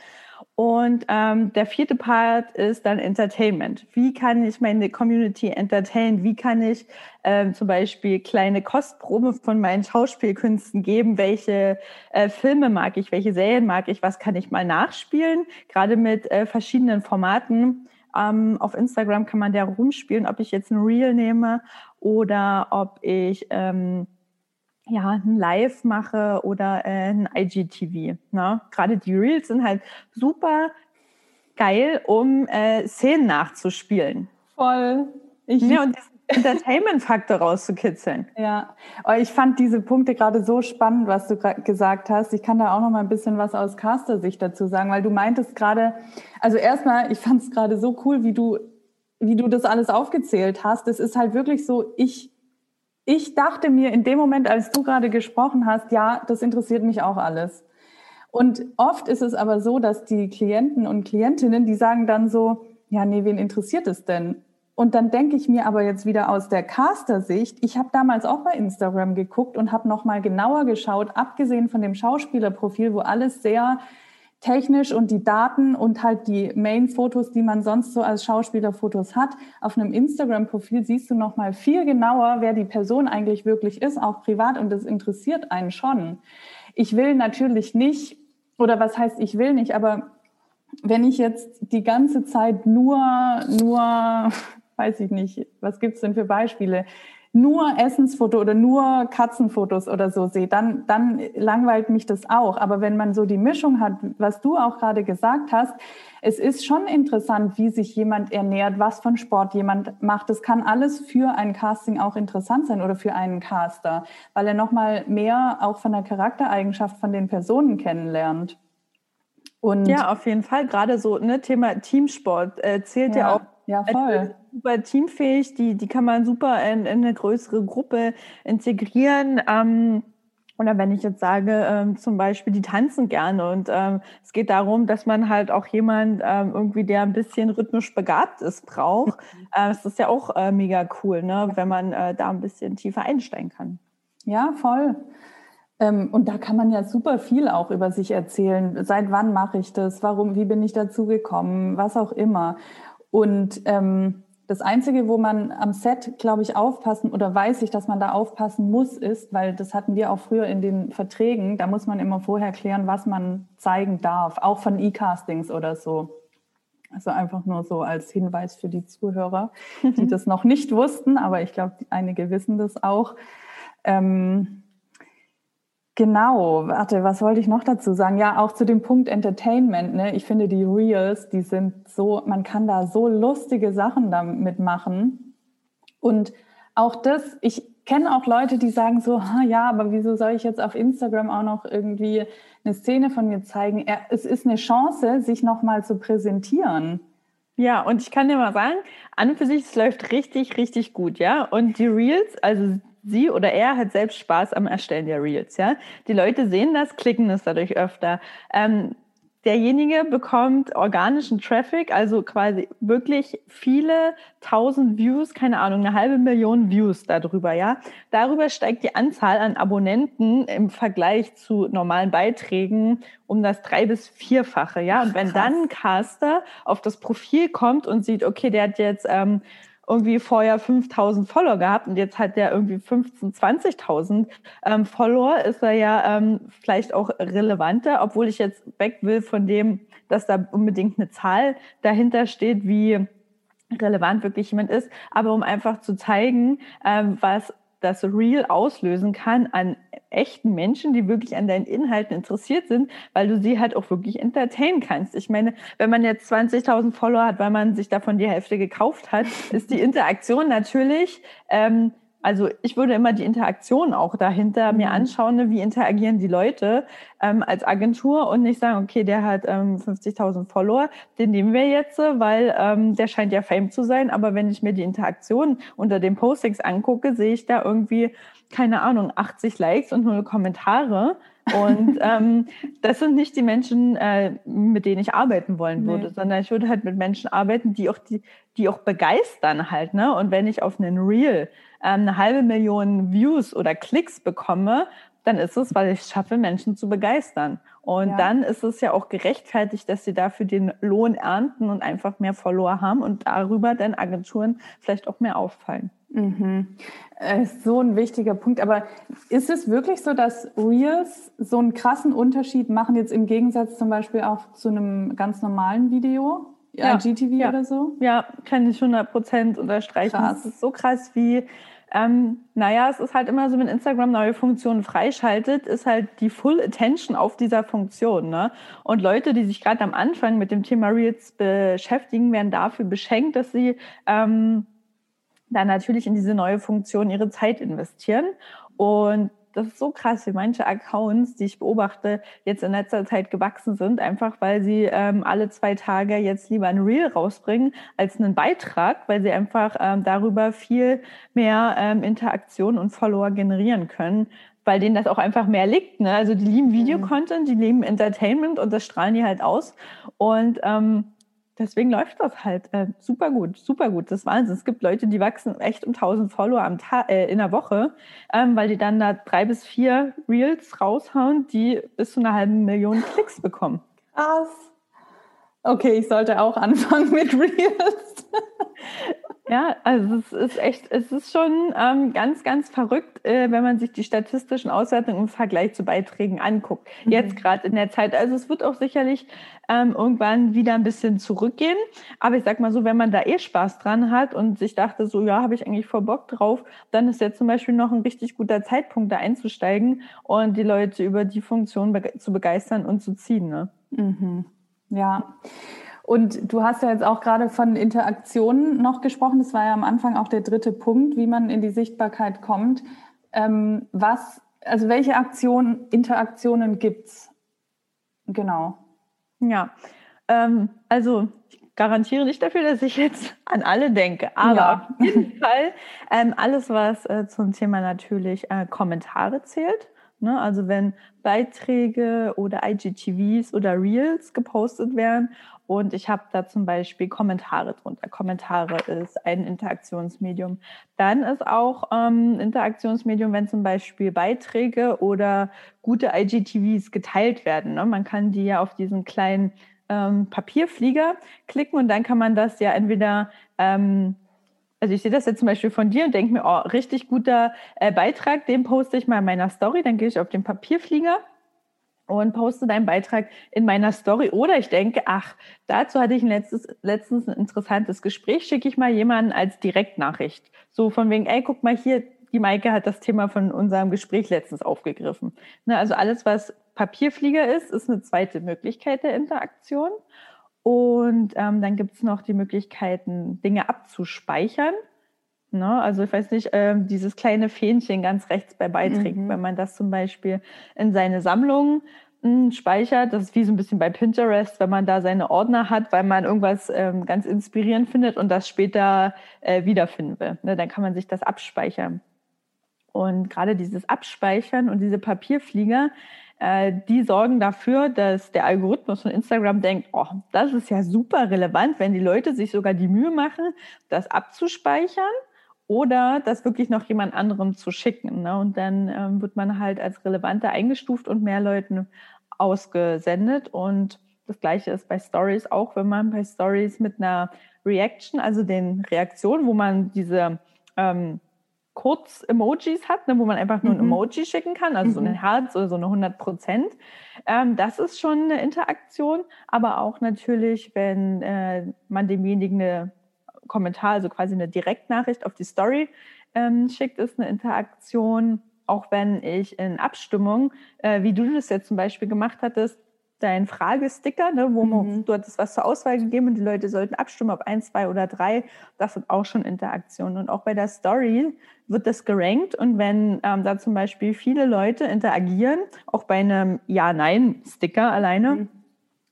Und ähm, der vierte Part ist dann Entertainment. Wie kann ich meine Community entertainen? Wie kann ich ähm, zum Beispiel kleine Kostprobe von meinen Schauspielkünsten geben? Welche äh, Filme mag ich? Welche Serien mag ich? Was kann ich mal nachspielen? Gerade mit äh, verschiedenen Formaten ähm, auf Instagram kann man da rumspielen, ob ich jetzt ein Reel nehme oder ob ich ähm, ja, ein Live mache oder äh, ein IGTV. Ne? Gerade die Reels sind halt super geil, um äh, Szenen nachzuspielen. Voll. Ich ja, und Entertainment-Faktor rauszukitzeln. Ja, aber ich fand diese Punkte gerade so spannend, was du gesagt hast. Ich kann da auch noch mal ein bisschen was aus Caster-Sicht dazu sagen, weil du meintest gerade, also erstmal, ich fand es gerade so cool, wie du, wie du das alles aufgezählt hast. Es ist halt wirklich so, ich, ich dachte mir in dem Moment, als du gerade gesprochen hast, ja, das interessiert mich auch alles. Und oft ist es aber so, dass die Klienten und Klientinnen, die sagen dann so, ja, nee, wen interessiert es denn? Und dann denke ich mir aber jetzt wieder aus der Caster-Sicht, ich habe damals auch bei Instagram geguckt und habe nochmal genauer geschaut, abgesehen von dem Schauspielerprofil, wo alles sehr technisch und die Daten und halt die Main-Fotos, die man sonst so als Schauspielerfotos hat. Auf einem Instagram-Profil siehst du nochmal viel genauer, wer die Person eigentlich wirklich ist, auch privat und das interessiert einen schon. Ich will natürlich nicht, oder was heißt ich will nicht, aber wenn ich jetzt die ganze Zeit nur, nur weiß ich nicht, was gibt's denn für Beispiele, nur Essensfoto oder nur Katzenfotos oder so sehe, dann, dann langweilt mich das auch. Aber wenn man so die Mischung hat, was du auch gerade gesagt hast, es ist schon interessant, wie sich jemand ernährt, was von Sport jemand macht. Das kann alles für ein Casting auch interessant sein oder für einen Caster, weil er nochmal mehr auch von der Charaktereigenschaft von den Personen kennenlernt. Und ja, auf jeden Fall. Gerade so ne Thema Teamsport äh, zählt ja, ja auch ja, voll. Super teamfähig, die, die kann man super in, in eine größere Gruppe integrieren. Ähm, oder wenn ich jetzt sage, ähm, zum Beispiel, die tanzen gerne und ähm, es geht darum, dass man halt auch jemand ähm, irgendwie, der ein bisschen rhythmisch begabt ist, braucht. Mhm. Äh, das ist ja auch äh, mega cool, ne? wenn man äh, da ein bisschen tiefer einsteigen kann. Ja, voll. Ähm, und da kann man ja super viel auch über sich erzählen. Seit wann mache ich das? Warum? Wie bin ich dazu gekommen? Was auch immer. Und ähm, das Einzige, wo man am Set, glaube ich, aufpassen oder weiß ich, dass man da aufpassen muss, ist, weil das hatten wir auch früher in den Verträgen, da muss man immer vorher klären, was man zeigen darf, auch von E-Castings oder so. Also einfach nur so als Hinweis für die Zuhörer, die das noch nicht wussten, aber ich glaube, einige wissen das auch. Ähm, Genau, warte, was wollte ich noch dazu sagen? Ja, auch zu dem Punkt Entertainment. Ne? Ich finde die Reels, die sind so, man kann da so lustige Sachen damit machen. Und auch das, ich kenne auch Leute, die sagen so, ja, aber wieso soll ich jetzt auf Instagram auch noch irgendwie eine Szene von mir zeigen? Es ist eine Chance, sich nochmal zu präsentieren. Ja, und ich kann dir mal sagen, an und für sich, es läuft richtig, richtig gut, ja. Und die Reels, also sie oder er hat selbst Spaß am Erstellen der Reels. Ja? Die Leute sehen das, klicken es dadurch öfter. Ähm, derjenige bekommt organischen Traffic, also quasi wirklich viele tausend Views, keine Ahnung, eine halbe Million Views darüber, ja. Darüber steigt die Anzahl an Abonnenten im Vergleich zu normalen Beiträgen um das drei- bis vierfache, ja. Und wenn Krass. dann ein Caster auf das Profil kommt und sieht, okay, der hat jetzt ähm, irgendwie vorher 5000 Follower gehabt und jetzt hat der irgendwie 15, 20.000 ähm, Follower, ist er ja ähm, vielleicht auch relevanter, obwohl ich jetzt weg will von dem, dass da unbedingt eine Zahl dahinter steht, wie relevant wirklich jemand ist, aber um einfach zu zeigen, ähm, was das Real auslösen kann an echten Menschen, die wirklich an deinen Inhalten interessiert sind, weil du sie halt auch wirklich entertainen kannst. Ich meine, wenn man jetzt 20.000 Follower hat, weil man sich davon die Hälfte gekauft hat, ist die Interaktion natürlich ähm, also ich würde immer die Interaktion auch dahinter mhm. mir anschauen, ne, wie interagieren die Leute ähm, als Agentur und nicht sagen, okay, der hat ähm, 50.000 Follower, den nehmen wir jetzt, weil ähm, der scheint ja Fame zu sein. Aber wenn ich mir die Interaktion unter den Postings angucke, sehe ich da irgendwie, keine Ahnung, 80 Likes und null Kommentare. Und ähm, das sind nicht die Menschen, äh, mit denen ich arbeiten wollen würde, nee. sondern ich würde halt mit Menschen arbeiten, die auch, die, die auch begeistern halt. Ne? Und wenn ich auf einen Reel ähm, eine halbe Million Views oder Klicks bekomme, dann ist es, weil ich es schaffe, Menschen zu begeistern. Und ja. dann ist es ja auch gerechtfertigt, dass sie dafür den Lohn ernten und einfach mehr Follower haben und darüber dann Agenturen vielleicht auch mehr auffallen. Mhm. Äh, so ein wichtiger Punkt. Aber ist es wirklich so, dass Reels so einen krassen Unterschied machen, jetzt im Gegensatz zum Beispiel auch zu einem ganz normalen Video? Ja, IGTV ja. oder so? Ja, kann ich 100 Prozent unterstreichen. Krass. Das ist so krass wie, ähm, naja, es ist halt immer so, wenn Instagram neue Funktionen freischaltet, ist halt die Full Attention auf dieser Funktion. Ne? Und Leute, die sich gerade am Anfang mit dem Thema Reels beschäftigen, werden dafür beschenkt, dass sie ähm, dann natürlich in diese neue Funktion ihre Zeit investieren. Und das ist so krass, wie manche Accounts, die ich beobachte, jetzt in letzter Zeit gewachsen sind, einfach weil sie ähm, alle zwei Tage jetzt lieber ein Reel rausbringen als einen Beitrag, weil sie einfach ähm, darüber viel mehr ähm, Interaktion und Follower generieren können, weil denen das auch einfach mehr liegt. Ne? Also die lieben mhm. Videocontent, die lieben Entertainment und das strahlen die halt aus. Und ähm, deswegen läuft das halt äh, super gut, super gut. Das ist Wahnsinn. Es gibt Leute, die wachsen echt um 1000 Follower am Tag, äh, in der Woche, ähm, weil die dann da drei bis vier Reels raushauen, die bis zu einer halben Million Klicks bekommen. Krass. Okay, ich sollte auch anfangen mit Reels. Ja, also es ist echt, es ist schon ähm, ganz, ganz verrückt, äh, wenn man sich die statistischen Auswertungen im Vergleich zu Beiträgen anguckt. Mhm. Jetzt gerade in der Zeit. Also es wird auch sicherlich ähm, irgendwann wieder ein bisschen zurückgehen. Aber ich sag mal so, wenn man da eh Spaß dran hat und sich dachte, so ja, habe ich eigentlich voll Bock drauf, dann ist jetzt zum Beispiel noch ein richtig guter Zeitpunkt, da einzusteigen und die Leute über die Funktion be zu begeistern und zu ziehen. Ne? Mhm. Ja. Und du hast ja jetzt auch gerade von Interaktionen noch gesprochen. Das war ja am Anfang auch der dritte Punkt, wie man in die Sichtbarkeit kommt. Ähm, was, also welche Aktionen, Interaktionen gibt's? Genau. Ja, ähm, also ich garantiere nicht dafür, dass ich jetzt an alle denke, aber ja. auf jeden Fall ähm, alles, was äh, zum Thema natürlich äh, Kommentare zählt. Ne? Also wenn Beiträge oder IGTVs oder Reels gepostet werden und ich habe da zum Beispiel Kommentare drunter. Kommentare ist ein Interaktionsmedium. Dann ist auch ähm, Interaktionsmedium, wenn zum Beispiel Beiträge oder gute IGTVs geteilt werden. Ne? Man kann die ja auf diesen kleinen ähm, Papierflieger klicken und dann kann man das ja entweder ähm, also ich sehe das jetzt zum Beispiel von dir und denke mir, oh, richtig guter äh, Beitrag, den poste ich mal in meiner Story, dann gehe ich auf den Papierflieger und poste deinen Beitrag in meiner Story. Oder ich denke, ach, dazu hatte ich ein letztes, letztens ein interessantes Gespräch, schicke ich mal jemanden als Direktnachricht. So von wegen, ey, guck mal hier, die Maike hat das Thema von unserem Gespräch letztens aufgegriffen. Ne, also alles, was Papierflieger ist, ist eine zweite Möglichkeit der Interaktion. Und ähm, dann gibt es noch die Möglichkeiten, Dinge abzuspeichern. Ne? Also ich weiß nicht, ähm, dieses kleine Fähnchen ganz rechts bei Beiträgen, mhm. wenn man das zum Beispiel in seine Sammlung hm, speichert, das ist wie so ein bisschen bei Pinterest, wenn man da seine Ordner hat, weil man irgendwas ähm, ganz inspirierend findet und das später äh, wiederfinden will. Ne? Dann kann man sich das abspeichern. Und gerade dieses Abspeichern und diese Papierflieger, äh, die sorgen dafür, dass der Algorithmus von Instagram denkt, oh, das ist ja super relevant, wenn die Leute sich sogar die Mühe machen, das abzuspeichern oder das wirklich noch jemand anderem zu schicken. Ne? Und dann ähm, wird man halt als relevanter eingestuft und mehr Leuten ausgesendet. Und das gleiche ist bei Stories auch, wenn man bei Stories mit einer Reaction, also den Reaktionen, wo man diese ähm, Kurz-Emojis hat, ne, wo man einfach nur ein mhm. Emoji schicken kann, also mhm. so ein Herz oder so eine 100 Prozent. Ähm, das ist schon eine Interaktion, aber auch natürlich, wenn äh, man demjenigen eine Kommentar, also quasi eine Direktnachricht auf die Story ähm, schickt, ist eine Interaktion. Auch wenn ich in Abstimmung, äh, wie du das jetzt zum Beispiel gemacht hattest, dein Fragesticker, ne, wo man, mhm. du hattest was zur Auswahl gegeben und die Leute sollten abstimmen, ob eins, zwei oder drei. Das sind auch schon Interaktionen. Und auch bei der Story wird das gerankt. Und wenn ähm, da zum Beispiel viele Leute interagieren, auch bei einem Ja-Nein-Sticker alleine, mhm.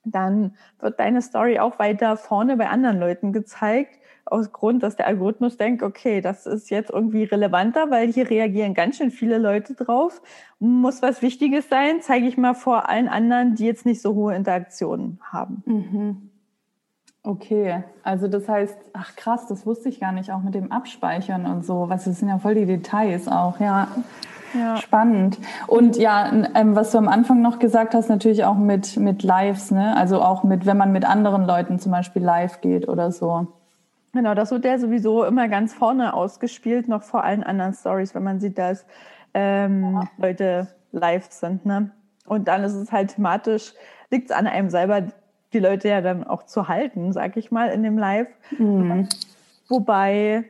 dann wird deine Story auch weiter vorne bei anderen Leuten gezeigt aus Grund, dass der Algorithmus denkt, okay, das ist jetzt irgendwie relevanter, weil hier reagieren ganz schön viele Leute drauf. Muss was Wichtiges sein, zeige ich mal vor allen anderen, die jetzt nicht so hohe Interaktionen haben. Mhm. Okay, also das heißt, ach krass, das wusste ich gar nicht, auch mit dem Abspeichern und so. Was das sind ja voll die Details auch, ja. Ja. Spannend. Und ja, ähm, was du am Anfang noch gesagt hast, natürlich auch mit, mit Lives, ne? Also auch mit, wenn man mit anderen Leuten zum Beispiel live geht oder so. Genau, das wird ja sowieso immer ganz vorne ausgespielt, noch vor allen anderen Stories, wenn man sieht, dass ähm, Leute live sind. Ne? Und dann ist es halt thematisch, liegt es an einem selber, die Leute ja dann auch zu halten, sag ich mal, in dem Live. Mhm. Wobei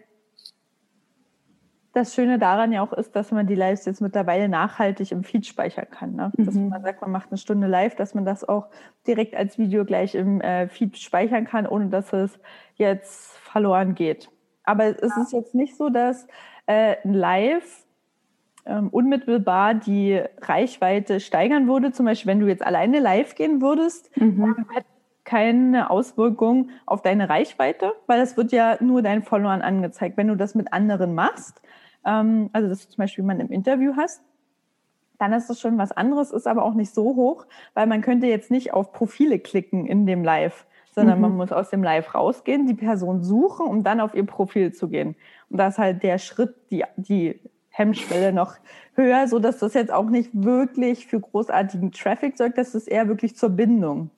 das Schöne daran ja auch ist, dass man die Lives jetzt mittlerweile nachhaltig im Feed speichern kann. Ne? Dass mhm. man sagt, man macht eine Stunde live, dass man das auch direkt als Video gleich im äh, Feed speichern kann, ohne dass es jetzt verloren geht. Aber es ja. ist jetzt nicht so, dass äh, live ähm, unmittelbar die Reichweite steigern würde. Zum Beispiel, wenn du jetzt alleine live gehen würdest, mhm. hat keine Auswirkung auf deine Reichweite, weil das wird ja nur deinen Followern angezeigt. Wenn du das mit anderen machst, ähm, also dass du zum Beispiel jemanden im Interview hast, dann ist das schon was anderes, ist aber auch nicht so hoch, weil man könnte jetzt nicht auf Profile klicken in dem Live sondern mhm. man muss aus dem Live rausgehen, die Person suchen, um dann auf ihr Profil zu gehen. Und da ist halt der Schritt, die, die Hemmschwelle noch höher, so dass das jetzt auch nicht wirklich für großartigen Traffic sorgt, das ist eher wirklich zur Bindung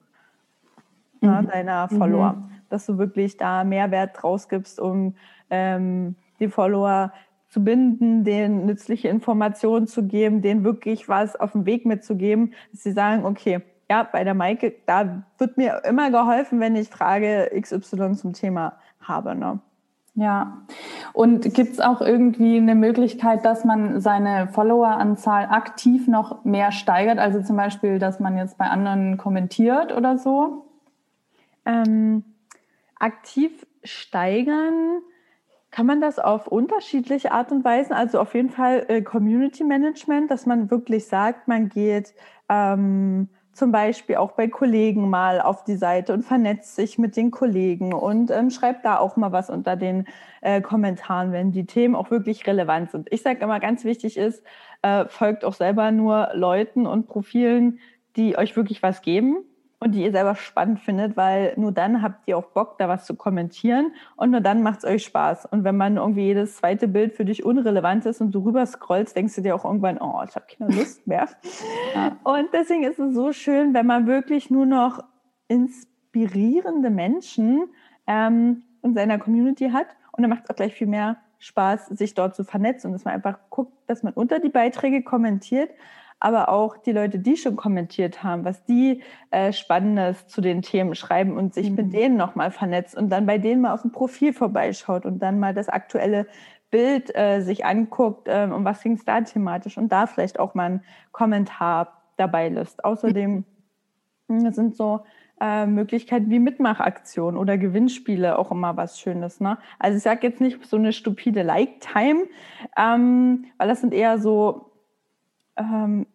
mhm. na, deiner Follower, mhm. dass du wirklich da Mehrwert draus gibst, um ähm, die Follower zu binden, denen nützliche Informationen zu geben, denen wirklich was auf dem Weg mitzugeben, dass sie sagen, okay, ja, bei der Maike, da wird mir immer geholfen, wenn ich Frage XY zum Thema habe. Ne? Ja, und gibt es auch irgendwie eine Möglichkeit, dass man seine Followeranzahl aktiv noch mehr steigert? Also zum Beispiel, dass man jetzt bei anderen kommentiert oder so? Ähm, aktiv steigern kann man das auf unterschiedliche Art und Weisen, also auf jeden Fall äh, Community Management, dass man wirklich sagt, man geht ähm, zum Beispiel auch bei Kollegen mal auf die Seite und vernetzt sich mit den Kollegen und ähm, schreibt da auch mal was unter den äh, Kommentaren, wenn die Themen auch wirklich relevant sind. Ich sage immer, ganz wichtig ist, äh, folgt auch selber nur Leuten und Profilen, die euch wirklich was geben und die ihr selber spannend findet, weil nur dann habt ihr auch Bock, da was zu kommentieren und nur dann macht es euch Spaß. Und wenn man irgendwie jedes zweite Bild für dich unrelevant ist und du rüber scrollst, denkst du dir auch irgendwann, oh, ich habe keine Lust mehr. Ja. Und deswegen ist es so schön, wenn man wirklich nur noch inspirierende Menschen ähm, in seiner Community hat und dann macht es auch gleich viel mehr Spaß, sich dort zu vernetzen und dass man einfach guckt, dass man unter die Beiträge kommentiert, aber auch die Leute, die schon kommentiert haben, was die äh, Spannendes zu den Themen schreiben und sich mhm. mit denen nochmal vernetzt und dann bei denen mal auf dem Profil vorbeischaut und dann mal das aktuelle Bild äh, sich anguckt, äh, um was ging es da thematisch und da vielleicht auch mal einen Kommentar dabei lässt. Außerdem mhm. sind so äh, Möglichkeiten wie Mitmachaktionen oder Gewinnspiele auch immer was Schönes. Ne? Also ich sage jetzt nicht so eine stupide Like-Time, ähm, weil das sind eher so ähm,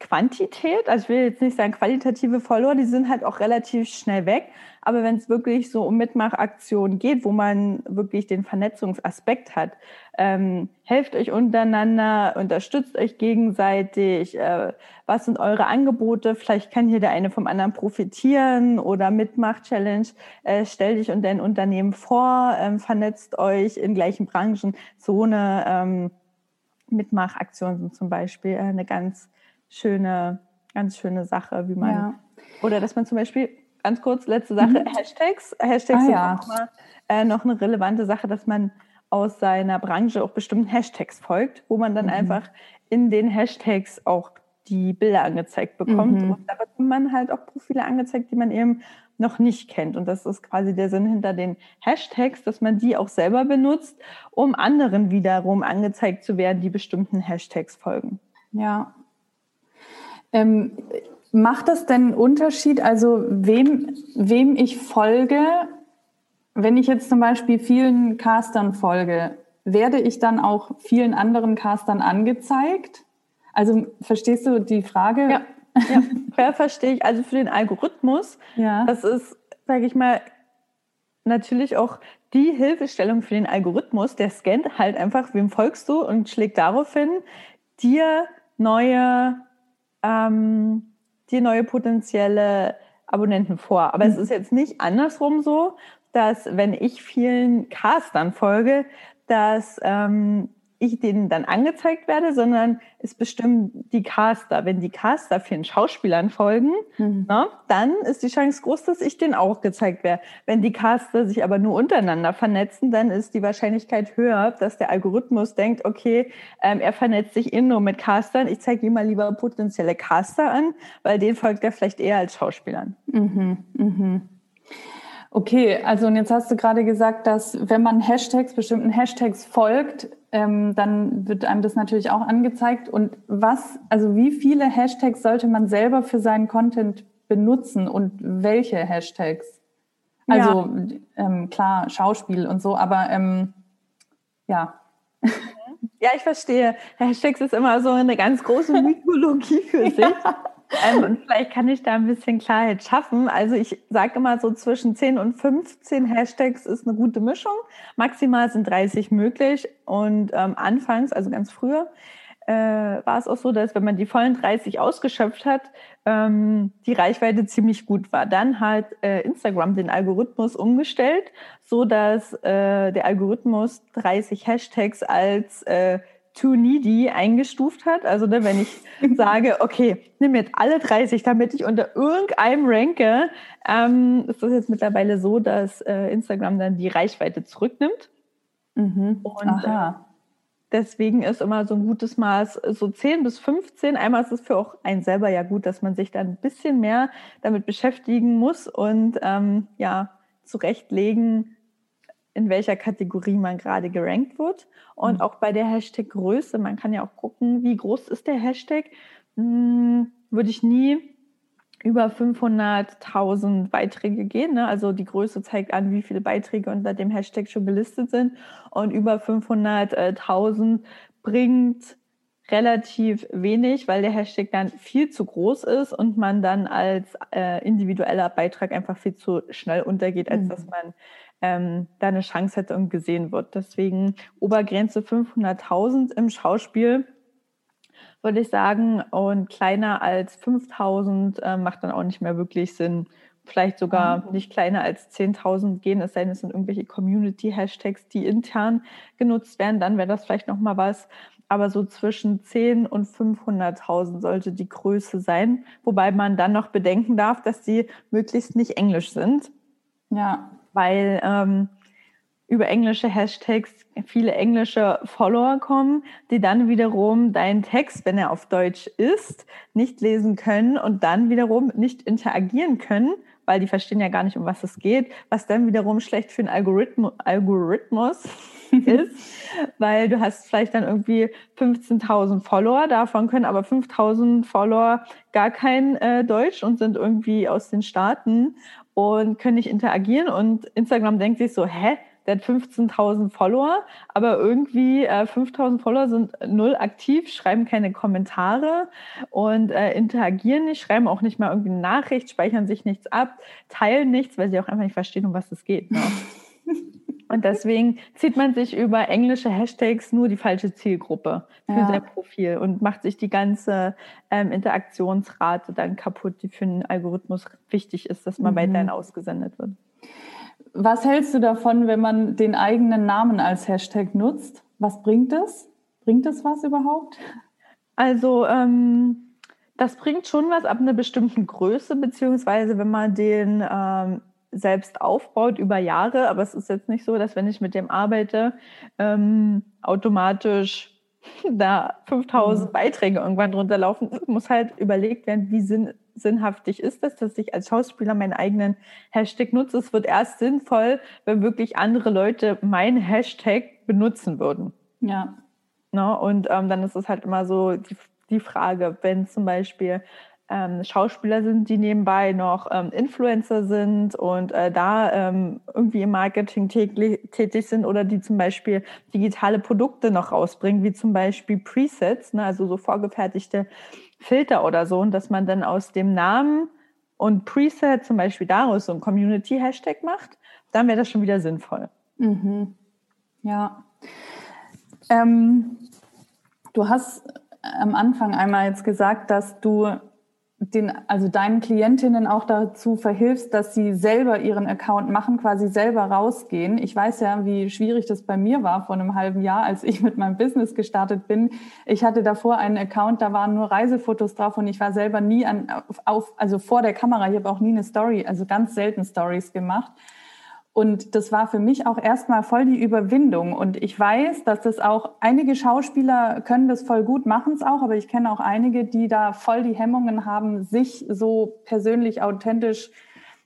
Quantität, also ich will jetzt nicht sagen qualitative Follower, die sind halt auch relativ schnell weg. Aber wenn es wirklich so um Mitmachaktionen geht, wo man wirklich den Vernetzungsaspekt hat, ähm, helft euch untereinander, unterstützt euch gegenseitig. Äh, was sind eure Angebote? Vielleicht kann hier der eine vom anderen profitieren oder Mitmach-Challenge. Äh, stell dich und dein Unternehmen vor, ähm, vernetzt euch in gleichen Branchen. So eine ähm, Mitmachaktionen sind zum Beispiel eine ganz schöne, ganz schöne Sache, wie man. Ja. Oder dass man zum Beispiel, ganz kurz, letzte Sache, mhm. Hashtags. Hashtags ah, sind ja. auch mal, äh, noch eine relevante Sache, dass man aus seiner Branche auch bestimmten Hashtags folgt, wo man dann mhm. einfach in den Hashtags auch die Bilder angezeigt bekommt. Mhm. Und da bekommt man halt auch Profile angezeigt, die man eben noch nicht kennt. Und das ist quasi der Sinn hinter den Hashtags, dass man die auch selber benutzt, um anderen wiederum angezeigt zu werden, die bestimmten Hashtags folgen. Ja, ähm, Macht das denn einen Unterschied, also wem, wem ich folge, wenn ich jetzt zum Beispiel vielen Castern folge, werde ich dann auch vielen anderen Castern angezeigt? Also verstehst du die Frage? Ja, ja verstehe ich. Also für den Algorithmus, ja. das ist, sage ich mal, natürlich auch die Hilfestellung für den Algorithmus, der scannt halt einfach, wem folgst du und schlägt daraufhin dir neue ähm, dir neue potenzielle Abonnenten vor. Aber mhm. es ist jetzt nicht andersrum so, dass wenn ich vielen Castern folge, dass ähm, ich denen dann angezeigt werde, sondern es bestimmen die Caster. Wenn die Caster vielen Schauspielern folgen, mhm. na, ne, dann ist die Chance groß, dass ich denen auch gezeigt werde. Wenn die Caster sich aber nur untereinander vernetzen, dann ist die Wahrscheinlichkeit höher, dass der Algorithmus denkt, okay, ähm, er vernetzt sich eh nur mit Castern, ich zeige ihm mal lieber potenzielle Caster an, weil den folgt er vielleicht eher als Schauspielern. Mhm. Mhm. Okay, also und jetzt hast du gerade gesagt, dass wenn man Hashtags, bestimmten Hashtags folgt, ähm, dann wird einem das natürlich auch angezeigt. Und was, also wie viele Hashtags sollte man selber für seinen Content benutzen und welche Hashtags? Also ja. ähm, klar, Schauspiel und so, aber ähm, ja. Ja, ich verstehe. Hashtags ist immer so eine ganz große Mythologie für sich. Ja. Ähm, und vielleicht kann ich da ein bisschen Klarheit schaffen. Also ich sage immer so zwischen 10 und 15 Hashtags ist eine gute Mischung. Maximal sind 30 möglich. Und ähm, anfangs, also ganz früher, äh, war es auch so, dass wenn man die vollen 30 ausgeschöpft hat, ähm, die Reichweite ziemlich gut war. Dann hat äh, Instagram den Algorithmus umgestellt, so dass äh, der Algorithmus 30 Hashtags als äh, too needy eingestuft hat. Also ne, wenn ich sage, okay, nimm jetzt alle 30, damit ich unter irgendeinem ranke, ähm, ist das jetzt mittlerweile so, dass äh, Instagram dann die Reichweite zurücknimmt. Mhm. Und Aha. Äh, deswegen ist immer so ein gutes Maß so 10 bis 15. Einmal ist es für auch einen selber ja gut, dass man sich dann ein bisschen mehr damit beschäftigen muss und ähm, ja, zurechtlegen, in welcher Kategorie man gerade gerankt wird. Und mhm. auch bei der Hashtag-Größe, man kann ja auch gucken, wie groß ist der Hashtag. Hm, würde ich nie über 500.000 Beiträge gehen. Ne? Also die Größe zeigt an, wie viele Beiträge unter dem Hashtag schon gelistet sind. Und über 500.000 bringt relativ wenig, weil der Hashtag dann viel zu groß ist und man dann als äh, individueller Beitrag einfach viel zu schnell untergeht, als mhm. dass man ähm, da eine Chance hätte und gesehen wird. Deswegen Obergrenze 500.000 im Schauspiel würde ich sagen und kleiner als 5.000 äh, macht dann auch nicht mehr wirklich Sinn. Vielleicht sogar mhm. nicht kleiner als 10.000 gehen, es sei denn, es sind irgendwelche Community-Hashtags, die intern genutzt werden, dann wäre das vielleicht nochmal was. Aber so zwischen 10 und 500.000 sollte die Größe sein, wobei man dann noch bedenken darf, dass die möglichst nicht englisch sind. Ja weil ähm, über englische Hashtags viele englische Follower kommen, die dann wiederum deinen Text, wenn er auf Deutsch ist, nicht lesen können und dann wiederum nicht interagieren können, weil die verstehen ja gar nicht, um was es geht, was dann wiederum schlecht für den Algorithmus, Algorithmus ist, weil du hast vielleicht dann irgendwie 15.000 Follower, davon können aber 5.000 Follower gar kein äh, Deutsch und sind irgendwie aus den Staaten und können nicht interagieren. Und Instagram denkt sich so, hä? Der hat 15.000 Follower, aber irgendwie äh, 5.000 Follower sind null aktiv, schreiben keine Kommentare und äh, interagieren nicht, schreiben auch nicht mal irgendwie eine Nachricht, speichern sich nichts ab, teilen nichts, weil sie auch einfach nicht verstehen, um was es geht. Ne? Und deswegen zieht man sich über englische Hashtags nur die falsche Zielgruppe für ja. sein Profil und macht sich die ganze ähm, Interaktionsrate dann kaputt, die für einen Algorithmus wichtig ist, dass man mhm. weiterhin ausgesendet wird. Was hältst du davon, wenn man den eigenen Namen als Hashtag nutzt? Was bringt es? Bringt es was überhaupt? Also ähm, das bringt schon was ab einer bestimmten Größe, beziehungsweise wenn man den ähm, selbst aufbaut über Jahre. Aber es ist jetzt nicht so, dass wenn ich mit dem arbeite, ähm, automatisch da 5000 mhm. Beiträge irgendwann drunter laufen. Es muss halt überlegt werden, wie sinn, sinnhaftig ist das, dass ich als Schauspieler meinen eigenen Hashtag nutze. Es wird erst sinnvoll, wenn wirklich andere Leute meinen Hashtag benutzen würden. Ja. No, und ähm, dann ist es halt immer so die, die Frage, wenn zum Beispiel ähm, Schauspieler sind, die nebenbei noch ähm, Influencer sind und äh, da ähm, irgendwie im Marketing tätig sind oder die zum Beispiel digitale Produkte noch rausbringen, wie zum Beispiel Presets, ne, also so vorgefertigte Filter oder so, und dass man dann aus dem Namen und Preset zum Beispiel daraus so ein Community-Hashtag macht, dann wäre das schon wieder sinnvoll. Mhm. Ja. Ähm, du hast am Anfang einmal jetzt gesagt, dass du den, also deinen Klientinnen auch dazu verhilfst, dass sie selber ihren Account machen, quasi selber rausgehen. Ich weiß ja, wie schwierig das bei mir war vor einem halben Jahr, als ich mit meinem Business gestartet bin. Ich hatte davor einen Account, da waren nur Reisefotos drauf und ich war selber nie an, auf, also vor der Kamera. Ich habe auch nie eine Story, also ganz selten Stories gemacht. Und das war für mich auch erstmal voll die Überwindung. Und ich weiß, dass das auch einige Schauspieler können das voll gut, machen es auch, aber ich kenne auch einige, die da voll die Hemmungen haben, sich so persönlich authentisch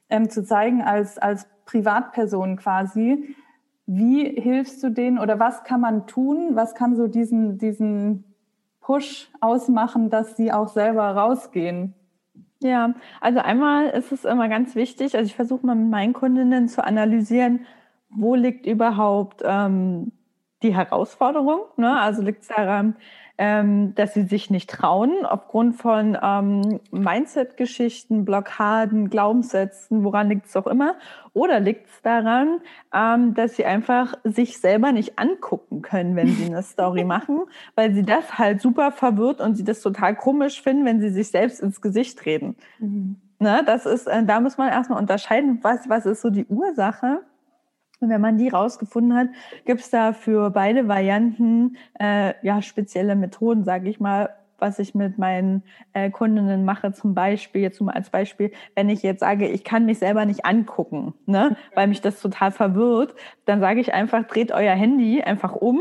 ähm, zu zeigen als, als Privatperson quasi. Wie hilfst du denen oder was kann man tun? Was kann so diesen, diesen Push ausmachen, dass sie auch selber rausgehen? Ja, also einmal ist es immer ganz wichtig, also ich versuche mal mit meinen Kundinnen zu analysieren, wo liegt überhaupt ähm, die Herausforderung. Ne? Also liegt es daran, ähm, dass sie sich nicht trauen aufgrund von ähm, Mindset-Geschichten, Blockaden, Glaubenssätzen, woran liegt es auch immer? Oder liegt es daran, ähm, dass sie einfach sich selber nicht angucken können, wenn sie eine Story machen, weil sie das halt super verwirrt und sie das total komisch finden, wenn sie sich selbst ins Gesicht reden. Mhm. Ne, das ist, äh, da muss man erstmal unterscheiden, was, was ist so die Ursache und wenn man die rausgefunden hat, gibt es da für beide Varianten äh, ja spezielle Methoden, sage ich mal, was ich mit meinen äh, Kundinnen mache. Zum Beispiel, jetzt mal als Beispiel, wenn ich jetzt sage, ich kann mich selber nicht angucken, ne, weil mich das total verwirrt, dann sage ich einfach, dreht euer Handy einfach um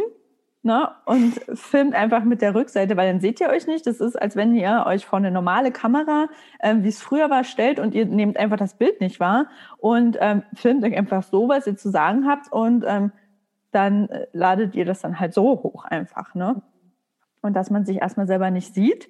ne, und filmt einfach mit der Rückseite, weil dann seht ihr euch nicht. Das ist, als wenn ihr euch vor eine normale Kamera, ähm, wie es früher war, stellt und ihr nehmt einfach das Bild nicht wahr und ähm, filmt euch einfach so, was ihr zu sagen habt und ähm, dann äh, ladet ihr das dann halt so hoch einfach. Ne? Und dass man sich erstmal selber nicht sieht.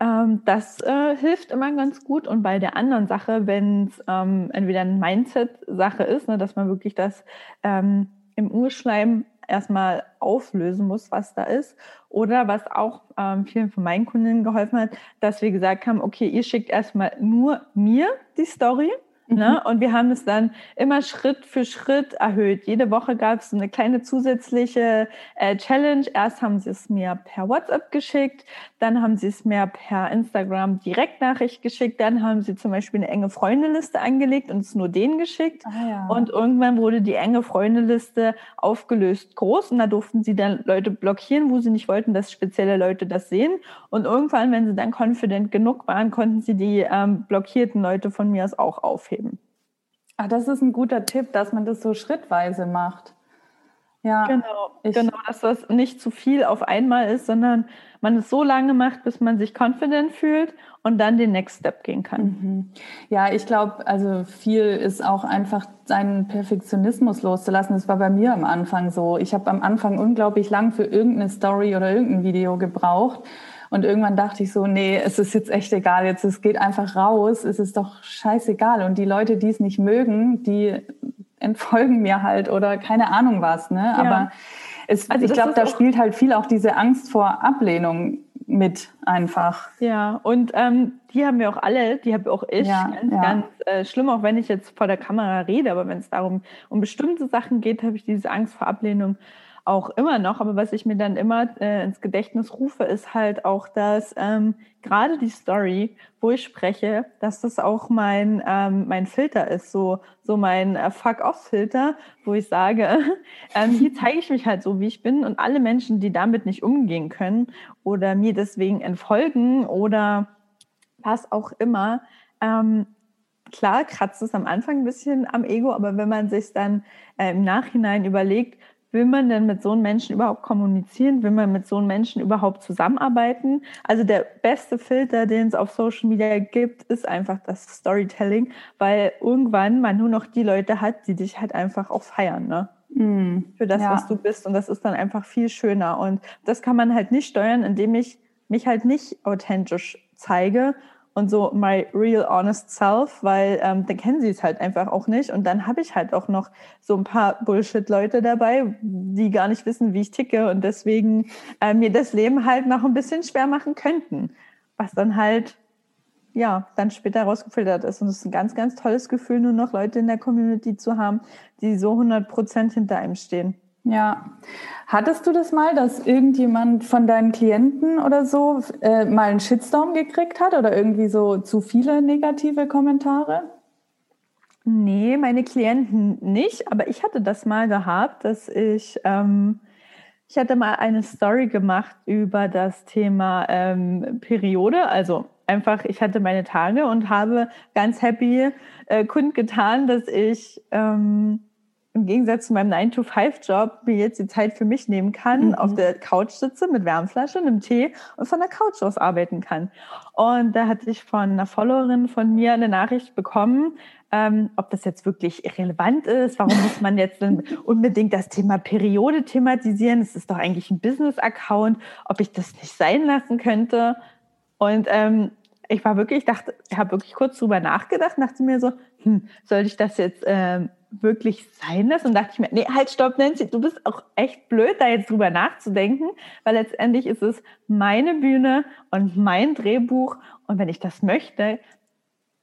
Ähm, das äh, hilft immer ganz gut. Und bei der anderen Sache, wenn es ähm, entweder eine Mindset-Sache ist, ne, dass man wirklich das ähm, im Urschleim erstmal auflösen muss, was da ist. Oder was auch ähm, vielen von meinen Kundinnen geholfen hat, dass wir gesagt haben, okay, ihr schickt erstmal nur mir die Story Ne? Mhm. Und wir haben es dann immer Schritt für Schritt erhöht. Jede Woche gab es eine kleine zusätzliche äh, Challenge. Erst haben sie es mir per WhatsApp geschickt, dann haben sie es mir per Instagram Direktnachricht geschickt, dann haben sie zum Beispiel eine enge Freundeliste angelegt und es nur denen geschickt. Ah, ja. Und irgendwann wurde die enge Freundeliste aufgelöst groß und da durften sie dann Leute blockieren, wo sie nicht wollten, dass spezielle Leute das sehen. Und irgendwann, wenn sie dann confident genug waren, konnten sie die ähm, blockierten Leute von mir aus auch aufheben aufheben. Ah, das ist ein guter Tipp, dass man das so schrittweise macht. Ja, genau, genau, dass das nicht zu viel auf einmal ist, sondern man es so lange macht, bis man sich confident fühlt und dann den Next Step gehen kann. Mhm. Ja, ich glaube, also viel ist auch einfach seinen Perfektionismus loszulassen. Das war bei mir am Anfang so. Ich habe am Anfang unglaublich lang für irgendeine Story oder irgendein Video gebraucht und irgendwann dachte ich so, nee, es ist jetzt echt egal, jetzt es geht einfach raus, es ist doch scheißegal. Und die Leute, die es nicht mögen, die entfolgen mir halt oder keine Ahnung was. Ne? Ja. Aber es, also ich glaube, da spielt halt viel auch diese Angst vor Ablehnung mit einfach. Ja, und ähm, die haben wir auch alle, die habe auch ich, ja, ganz, ja. ganz äh, schlimm, auch wenn ich jetzt vor der Kamera rede, aber wenn es darum um bestimmte Sachen geht, habe ich diese Angst vor Ablehnung auch immer noch, aber was ich mir dann immer äh, ins Gedächtnis rufe, ist halt auch, dass ähm, gerade die Story, wo ich spreche, dass das auch mein, ähm, mein Filter ist, so, so mein äh, Fuck-Off-Filter, wo ich sage, ähm, hier zeige ich mich halt so, wie ich bin und alle Menschen, die damit nicht umgehen können oder mir deswegen entfolgen oder was auch immer, ähm, klar kratzt es am Anfang ein bisschen am Ego, aber wenn man sich dann äh, im Nachhinein überlegt, will man denn mit so einem Menschen überhaupt kommunizieren? Will man mit so einem Menschen überhaupt zusammenarbeiten? Also der beste Filter, den es auf Social Media gibt, ist einfach das Storytelling, weil irgendwann man nur noch die Leute hat, die dich halt einfach auch feiern, ne? Mm, Für das, ja. was du bist. Und das ist dann einfach viel schöner. Und das kann man halt nicht steuern, indem ich mich halt nicht authentisch zeige und so my real honest self, weil ähm, dann kennen sie es halt einfach auch nicht. Und dann habe ich halt auch noch so ein paar Bullshit-Leute dabei, die gar nicht wissen, wie ich ticke und deswegen äh, mir das Leben halt noch ein bisschen schwer machen könnten. Was dann halt ja, dann später rausgefiltert ist. Und es ist ein ganz, ganz tolles Gefühl, nur noch Leute in der Community zu haben, die so 100 Prozent hinter einem stehen. Ja. Hattest du das mal, dass irgendjemand von deinen Klienten oder so äh, mal einen Shitstorm gekriegt hat oder irgendwie so zu viele negative Kommentare? Nee, meine Klienten nicht, aber ich hatte das mal gehabt, dass ich, ähm, ich hatte mal eine Story gemacht über das Thema ähm, Periode, also einfach, ich hatte meine Tage und habe ganz happy äh, kundgetan, dass ich ähm, im Gegensatz zu meinem 9-to-5-Job mir jetzt die Zeit für mich nehmen kann, mhm. auf der Couch sitze mit Wärmflasche, einem Tee und von der Couch aus arbeiten kann. Und da hatte ich von einer Followerin von mir eine Nachricht bekommen, ähm, ob das jetzt wirklich relevant ist. Warum muss man jetzt denn unbedingt das Thema Periode thematisieren? Es ist doch eigentlich ein Business-Account, ob ich das nicht sein lassen könnte. Und ähm, ich war wirklich, dachte, ich habe wirklich kurz drüber nachgedacht, dachte mir so, hm, soll ich das jetzt ähm, wirklich sein lassen? Und dachte ich mir, nee, halt, stopp, Nancy, du bist auch echt blöd, da jetzt drüber nachzudenken, weil letztendlich ist es meine Bühne und mein Drehbuch. Und wenn ich das möchte,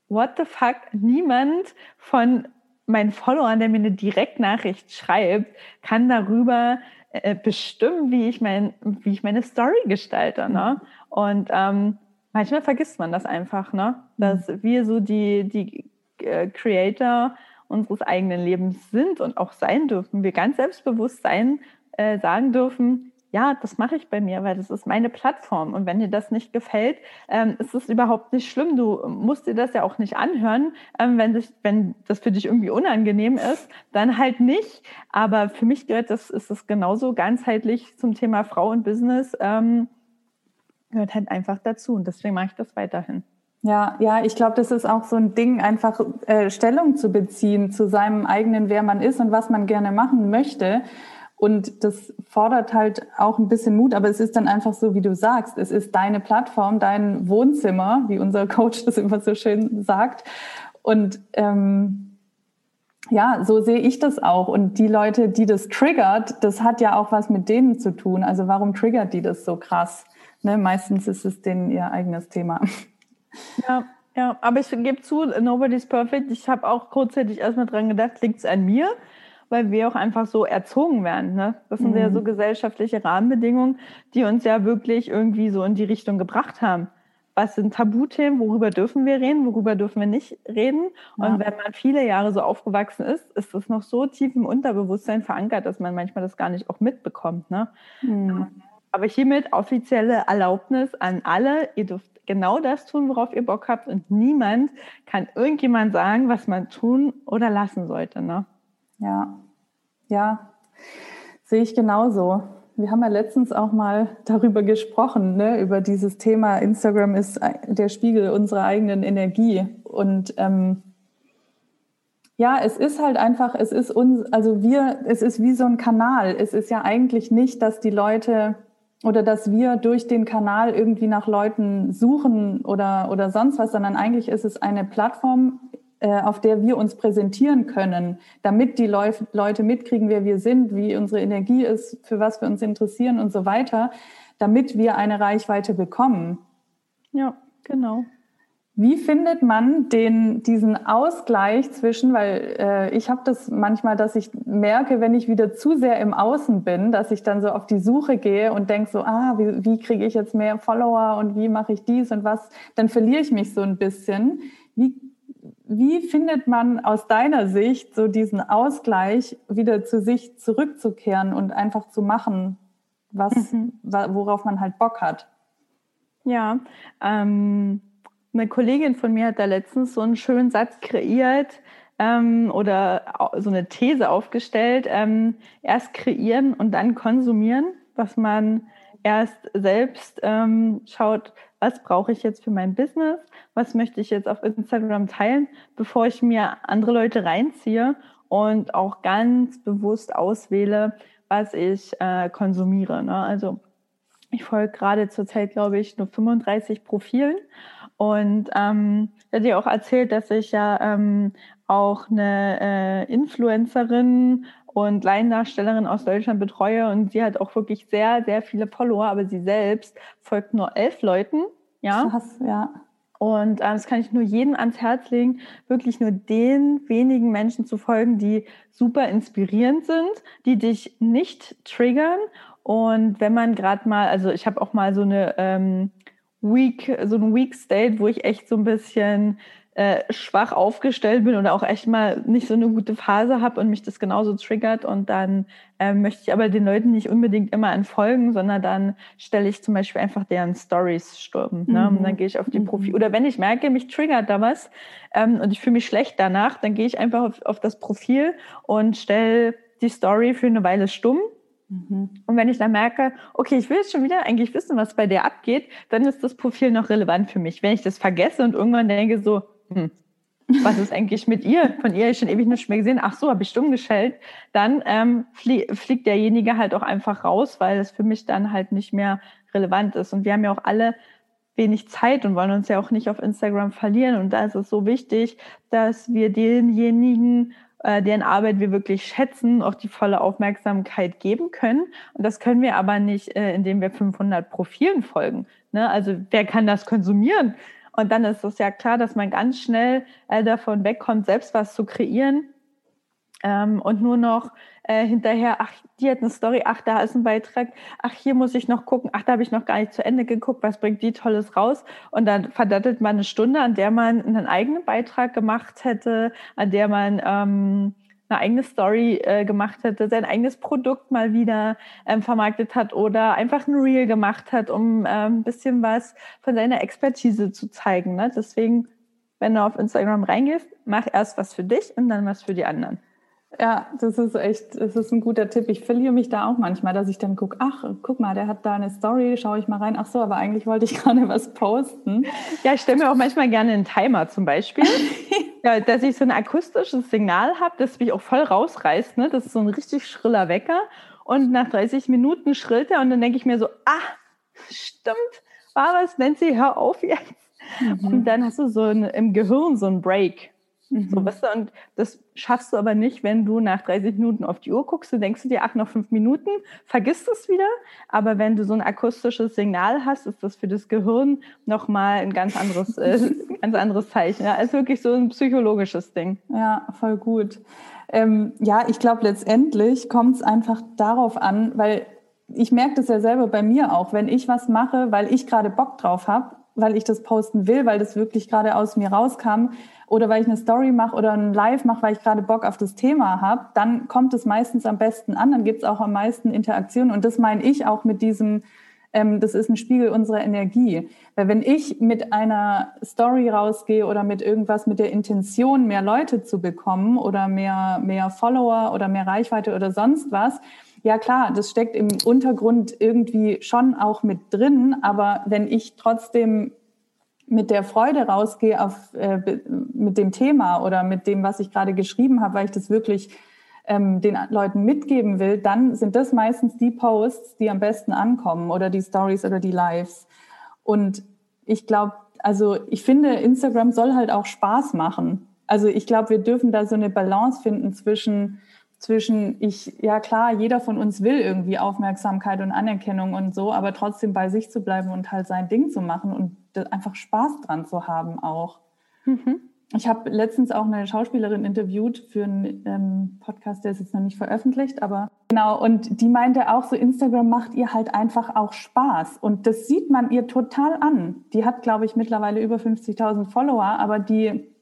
what the fuck, niemand von meinen Followern, der mir eine Direktnachricht schreibt, kann darüber äh, bestimmen, wie ich, mein, wie ich meine Story gestalte. Ne? Und ähm, manchmal vergisst man das einfach, ne? dass mhm. wir so die, die äh, Creator unseres eigenen Lebens sind und auch sein dürfen. Wir ganz selbstbewusst sein, äh, sagen dürfen, ja, das mache ich bei mir, weil das ist meine Plattform. Und wenn dir das nicht gefällt, ähm, ist es überhaupt nicht schlimm. Du musst dir das ja auch nicht anhören. Ähm, wenn, dich, wenn das für dich irgendwie unangenehm ist, dann halt nicht. Aber für mich gehört das, ist es genauso ganzheitlich zum Thema Frau und Business. Ähm, gehört halt einfach dazu. Und deswegen mache ich das weiterhin. Ja, ja, ich glaube, das ist auch so ein Ding, einfach äh, Stellung zu beziehen zu seinem eigenen, wer man ist und was man gerne machen möchte. Und das fordert halt auch ein bisschen Mut, aber es ist dann einfach so, wie du sagst, es ist deine Plattform, dein Wohnzimmer, wie unser Coach das immer so schön sagt. Und ähm, ja, so sehe ich das auch. Und die Leute, die das triggert, das hat ja auch was mit denen zu tun. Also warum triggert die das so krass? Ne, meistens ist es denen ihr eigenes Thema. Ja, ja, aber ich gebe zu, nobody's perfect. Ich habe auch kurzzeitig erstmal dran gedacht, liegt es an mir? Weil wir auch einfach so erzogen werden. Ne? Das sind mhm. ja so gesellschaftliche Rahmenbedingungen, die uns ja wirklich irgendwie so in die Richtung gebracht haben. Was sind Tabuthemen? Worüber dürfen wir reden? Worüber dürfen wir nicht reden? Ja. Und wenn man viele Jahre so aufgewachsen ist, ist es noch so tief im Unterbewusstsein verankert, dass man manchmal das gar nicht auch mitbekommt. Ne? Mhm. Aber hiermit offizielle Erlaubnis an alle, ihr dürft genau das tun, worauf ihr Bock habt und niemand kann irgendjemand sagen, was man tun oder lassen sollte. Ne? Ja, ja, sehe ich genauso. Wir haben ja letztens auch mal darüber gesprochen, ne, über dieses Thema, Instagram ist der Spiegel unserer eigenen Energie. Und ähm, ja, es ist halt einfach, es ist uns, also wir, es ist wie so ein Kanal. Es ist ja eigentlich nicht, dass die Leute oder dass wir durch den Kanal irgendwie nach Leuten suchen oder, oder sonst was, sondern eigentlich ist es eine Plattform, äh, auf der wir uns präsentieren können, damit die Leu Leute mitkriegen, wer wir sind, wie unsere Energie ist, für was wir uns interessieren und so weiter, damit wir eine Reichweite bekommen. Ja, genau. Wie findet man den, diesen Ausgleich zwischen, weil äh, ich habe das manchmal, dass ich merke, wenn ich wieder zu sehr im Außen bin, dass ich dann so auf die Suche gehe und denke so, ah, wie, wie kriege ich jetzt mehr Follower und wie mache ich dies und was, dann verliere ich mich so ein bisschen. Wie, wie findet man aus deiner Sicht so diesen Ausgleich, wieder zu sich zurückzukehren und einfach zu machen, was, mhm. worauf man halt Bock hat? Ja, ähm eine Kollegin von mir hat da letztens so einen schönen Satz kreiert ähm, oder so eine These aufgestellt. Ähm, erst kreieren und dann konsumieren, was man erst selbst ähm, schaut, was brauche ich jetzt für mein Business, was möchte ich jetzt auf Instagram teilen, bevor ich mir andere Leute reinziehe und auch ganz bewusst auswähle, was ich äh, konsumiere. Ne? Also ich folge gerade zurzeit, glaube ich, nur 35 Profilen Und ähm, er hat ja auch erzählt, dass ich ja ähm, auch eine äh, Influencerin und Laiendarstellerin aus Deutschland betreue und sie hat auch wirklich sehr, sehr viele Follower, aber sie selbst folgt nur elf Leuten. Ja. Krass, ja. Und äh, das kann ich nur jedem ans Herz legen, wirklich nur den wenigen Menschen zu folgen, die super inspirierend sind, die dich nicht triggern. Und wenn man gerade mal, also ich habe auch mal so eine ähm, Week, so ein Week State, wo ich echt so ein bisschen äh, schwach aufgestellt bin oder auch echt mal nicht so eine gute Phase habe und mich das genauso triggert und dann äh, möchte ich aber den Leuten nicht unbedingt immer entfolgen, sondern dann stelle ich zum Beispiel einfach deren Stories stürmen. Ne? Mhm. Und dann gehe ich auf die Profil. Mhm. Oder wenn ich merke, mich triggert da was ähm, und ich fühle mich schlecht danach, dann gehe ich einfach auf, auf das Profil und stelle die Story für eine Weile stumm mhm. und wenn ich dann merke, okay, ich will jetzt schon wieder eigentlich wissen, was bei der abgeht, dann ist das Profil noch relevant für mich. Wenn ich das vergesse und irgendwann denke so, hm, was ist eigentlich mit ihr? Von ihr habe ich schon ewig nicht mehr gesehen. Ach so, habe ich stumm geschellt. Dann ähm, flie fliegt derjenige halt auch einfach raus, weil es für mich dann halt nicht mehr relevant ist. Und wir haben ja auch alle wenig Zeit und wollen uns ja auch nicht auf Instagram verlieren. Und da ist es so wichtig, dass wir denjenigen, äh, deren Arbeit wir wirklich schätzen, auch die volle Aufmerksamkeit geben können. Und das können wir aber nicht, äh, indem wir 500 Profilen folgen. Ne? Also wer kann das konsumieren? Und dann ist es ja klar, dass man ganz schnell äh, davon wegkommt, selbst was zu kreieren ähm, und nur noch äh, hinterher, ach, die hat eine Story, ach, da ist ein Beitrag, ach, hier muss ich noch gucken, ach, da habe ich noch gar nicht zu Ende geguckt, was bringt die Tolles raus? Und dann verdattelt man eine Stunde, an der man einen eigenen Beitrag gemacht hätte, an der man ähm, eine eigene Story äh, gemacht hätte, sein eigenes Produkt mal wieder ähm, vermarktet hat oder einfach ein Reel gemacht hat, um ähm, ein bisschen was von seiner Expertise zu zeigen. Ne? Deswegen, wenn du auf Instagram reingehst, mach erst was für dich und dann was für die anderen. Ja, das ist echt, das ist ein guter Tipp. Ich verliere mich da auch manchmal, dass ich dann gucke, ach, guck mal, der hat da eine Story, schaue ich mal rein. Ach so, aber eigentlich wollte ich gerade was posten. Ja, ich stelle mir auch manchmal gerne einen Timer zum Beispiel, ja, dass ich so ein akustisches Signal habe, das mich auch voll rausreißt. Ne? Das ist so ein richtig schriller Wecker. Und nach 30 Minuten schrillt er und dann denke ich mir so, ah, stimmt, war was, Nancy, hör auf jetzt. Mhm. Und dann hast du so ein, im Gehirn so ein Break. Mhm. So, weißt du, und das schaffst du aber nicht, wenn du nach 30 Minuten auf die Uhr guckst, du denkst du dir, ach, noch fünf Minuten, vergisst es wieder. Aber wenn du so ein akustisches Signal hast, ist das für das Gehirn nochmal ein ganz anderes, äh, ganz anderes Zeichen. Ja, ist wirklich so ein psychologisches Ding. Ja, voll gut. Ähm, ja, ich glaube, letztendlich kommt es einfach darauf an, weil ich merke das ja selber bei mir auch, wenn ich was mache, weil ich gerade Bock drauf habe, weil ich das posten will, weil das wirklich gerade aus mir rauskam, oder weil ich eine Story mache oder ein Live mache, weil ich gerade Bock auf das Thema habe, dann kommt es meistens am besten an, dann gibt es auch am meisten Interaktion. Und das meine ich auch mit diesem, ähm, das ist ein Spiegel unserer Energie. Weil wenn ich mit einer Story rausgehe oder mit irgendwas mit der Intention, mehr Leute zu bekommen oder mehr, mehr Follower oder mehr Reichweite oder sonst was, ja klar, das steckt im Untergrund irgendwie schon auch mit drin, aber wenn ich trotzdem mit der Freude rausgehe auf, äh, mit dem Thema oder mit dem, was ich gerade geschrieben habe, weil ich das wirklich ähm, den Leuten mitgeben will, dann sind das meistens die Posts, die am besten ankommen oder die Stories oder die Lives. Und ich glaube, also ich finde, Instagram soll halt auch Spaß machen. Also ich glaube, wir dürfen da so eine Balance finden zwischen zwischen ich, ja klar, jeder von uns will irgendwie Aufmerksamkeit und Anerkennung und so, aber trotzdem bei sich zu bleiben und halt sein Ding zu machen und einfach Spaß dran zu haben auch. Mhm. Ich habe letztens auch eine Schauspielerin interviewt für einen ähm, Podcast, der ist jetzt noch nicht veröffentlicht, aber genau, und die meinte auch so, Instagram macht ihr halt einfach auch Spaß. Und das sieht man ihr total an. Die hat, glaube ich, mittlerweile über 50.000 Follower, aber die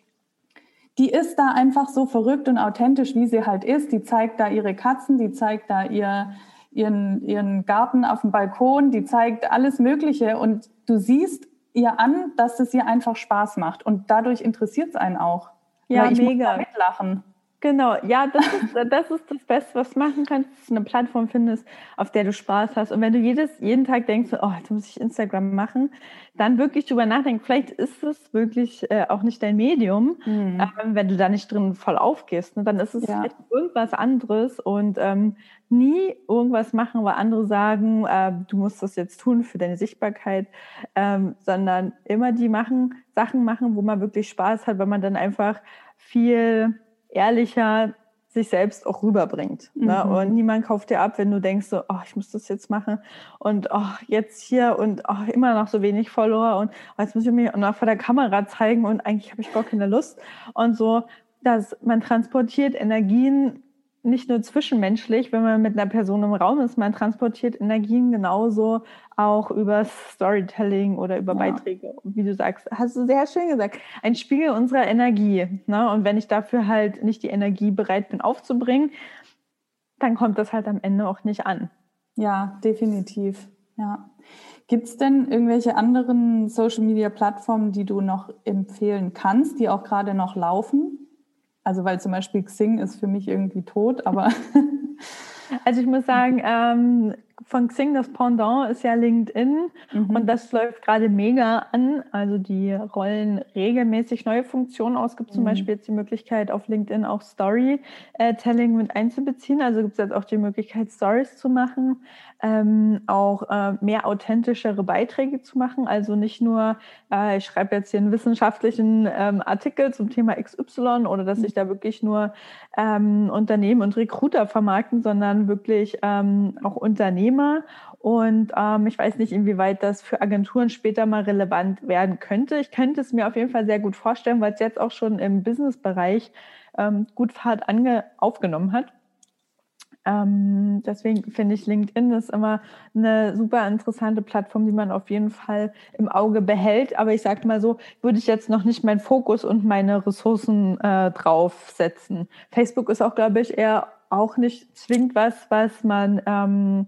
die ist da einfach so verrückt und authentisch, wie sie halt ist. Die zeigt da ihre Katzen, die zeigt da ihr, ihren, ihren Garten auf dem Balkon, die zeigt alles Mögliche und du siehst ihr an, dass es ihr einfach Spaß macht und dadurch interessiert es einen auch. Ja, ich mega. Muss mitlachen. Genau, ja, das ist, das ist das Beste, was du machen kannst, dass du eine Plattform findest, auf der du Spaß hast. Und wenn du jedes, jeden Tag denkst, oh, jetzt muss ich Instagram machen, dann wirklich drüber nachdenken, vielleicht ist es wirklich äh, auch nicht dein Medium, mhm. ähm, wenn du da nicht drin voll aufgehst. Ne? Dann ist es ja. vielleicht irgendwas anderes und ähm, nie irgendwas machen, weil andere sagen, äh, du musst das jetzt tun für deine Sichtbarkeit, ähm, sondern immer die machen, Sachen machen, wo man wirklich Spaß hat, weil man dann einfach viel ehrlicher sich selbst auch rüberbringt. Ne? Mhm. Und niemand kauft dir ab, wenn du denkst, so, oh, ich muss das jetzt machen und oh, jetzt hier und oh, immer noch so wenig Follower und oh, jetzt muss ich mich noch vor der Kamera zeigen und eigentlich habe ich gar keine Lust. Und so, dass man transportiert Energien nicht nur zwischenmenschlich, wenn man mit einer Person im Raum ist, man transportiert Energien genauso auch über Storytelling oder über ja. Beiträge. Wie du sagst, hast du sehr schön gesagt, ein Spiegel unserer Energie. Ne? Und wenn ich dafür halt nicht die Energie bereit bin aufzubringen, dann kommt das halt am Ende auch nicht an. Ja, definitiv. Ja. Gibt es denn irgendwelche anderen Social-Media-Plattformen, die du noch empfehlen kannst, die auch gerade noch laufen? Also weil zum Beispiel Xing ist für mich irgendwie tot, aber. Also ich muss sagen, ähm, von Xing das Pendant ist ja LinkedIn mhm. und das läuft gerade mega an. Also die rollen regelmäßig neue Funktionen aus. Es gibt zum mhm. Beispiel jetzt die Möglichkeit auf LinkedIn auch Storytelling mit einzubeziehen. Also gibt es jetzt auch die Möglichkeit, Stories zu machen, ähm, auch äh, mehr authentischere Beiträge zu machen. Also nicht nur, äh, ich schreibe jetzt hier einen wissenschaftlichen ähm, Artikel zum Thema XY oder dass sich da wirklich nur ähm, Unternehmen und Recruiter vermarkten, sondern wirklich ähm, auch Unternehmer. Und ähm, ich weiß nicht, inwieweit das für Agenturen später mal relevant werden könnte. Ich könnte es mir auf jeden Fall sehr gut vorstellen, weil es jetzt auch schon im Business-Bereich ähm, gut Fahrt ange aufgenommen hat. Ähm, deswegen finde ich LinkedIn ist immer eine super interessante Plattform, die man auf jeden Fall im Auge behält. Aber ich sage mal so, würde ich jetzt noch nicht meinen Fokus und meine Ressourcen äh, draufsetzen. Facebook ist auch, glaube ich, eher auch nicht zwingend was, was man ähm,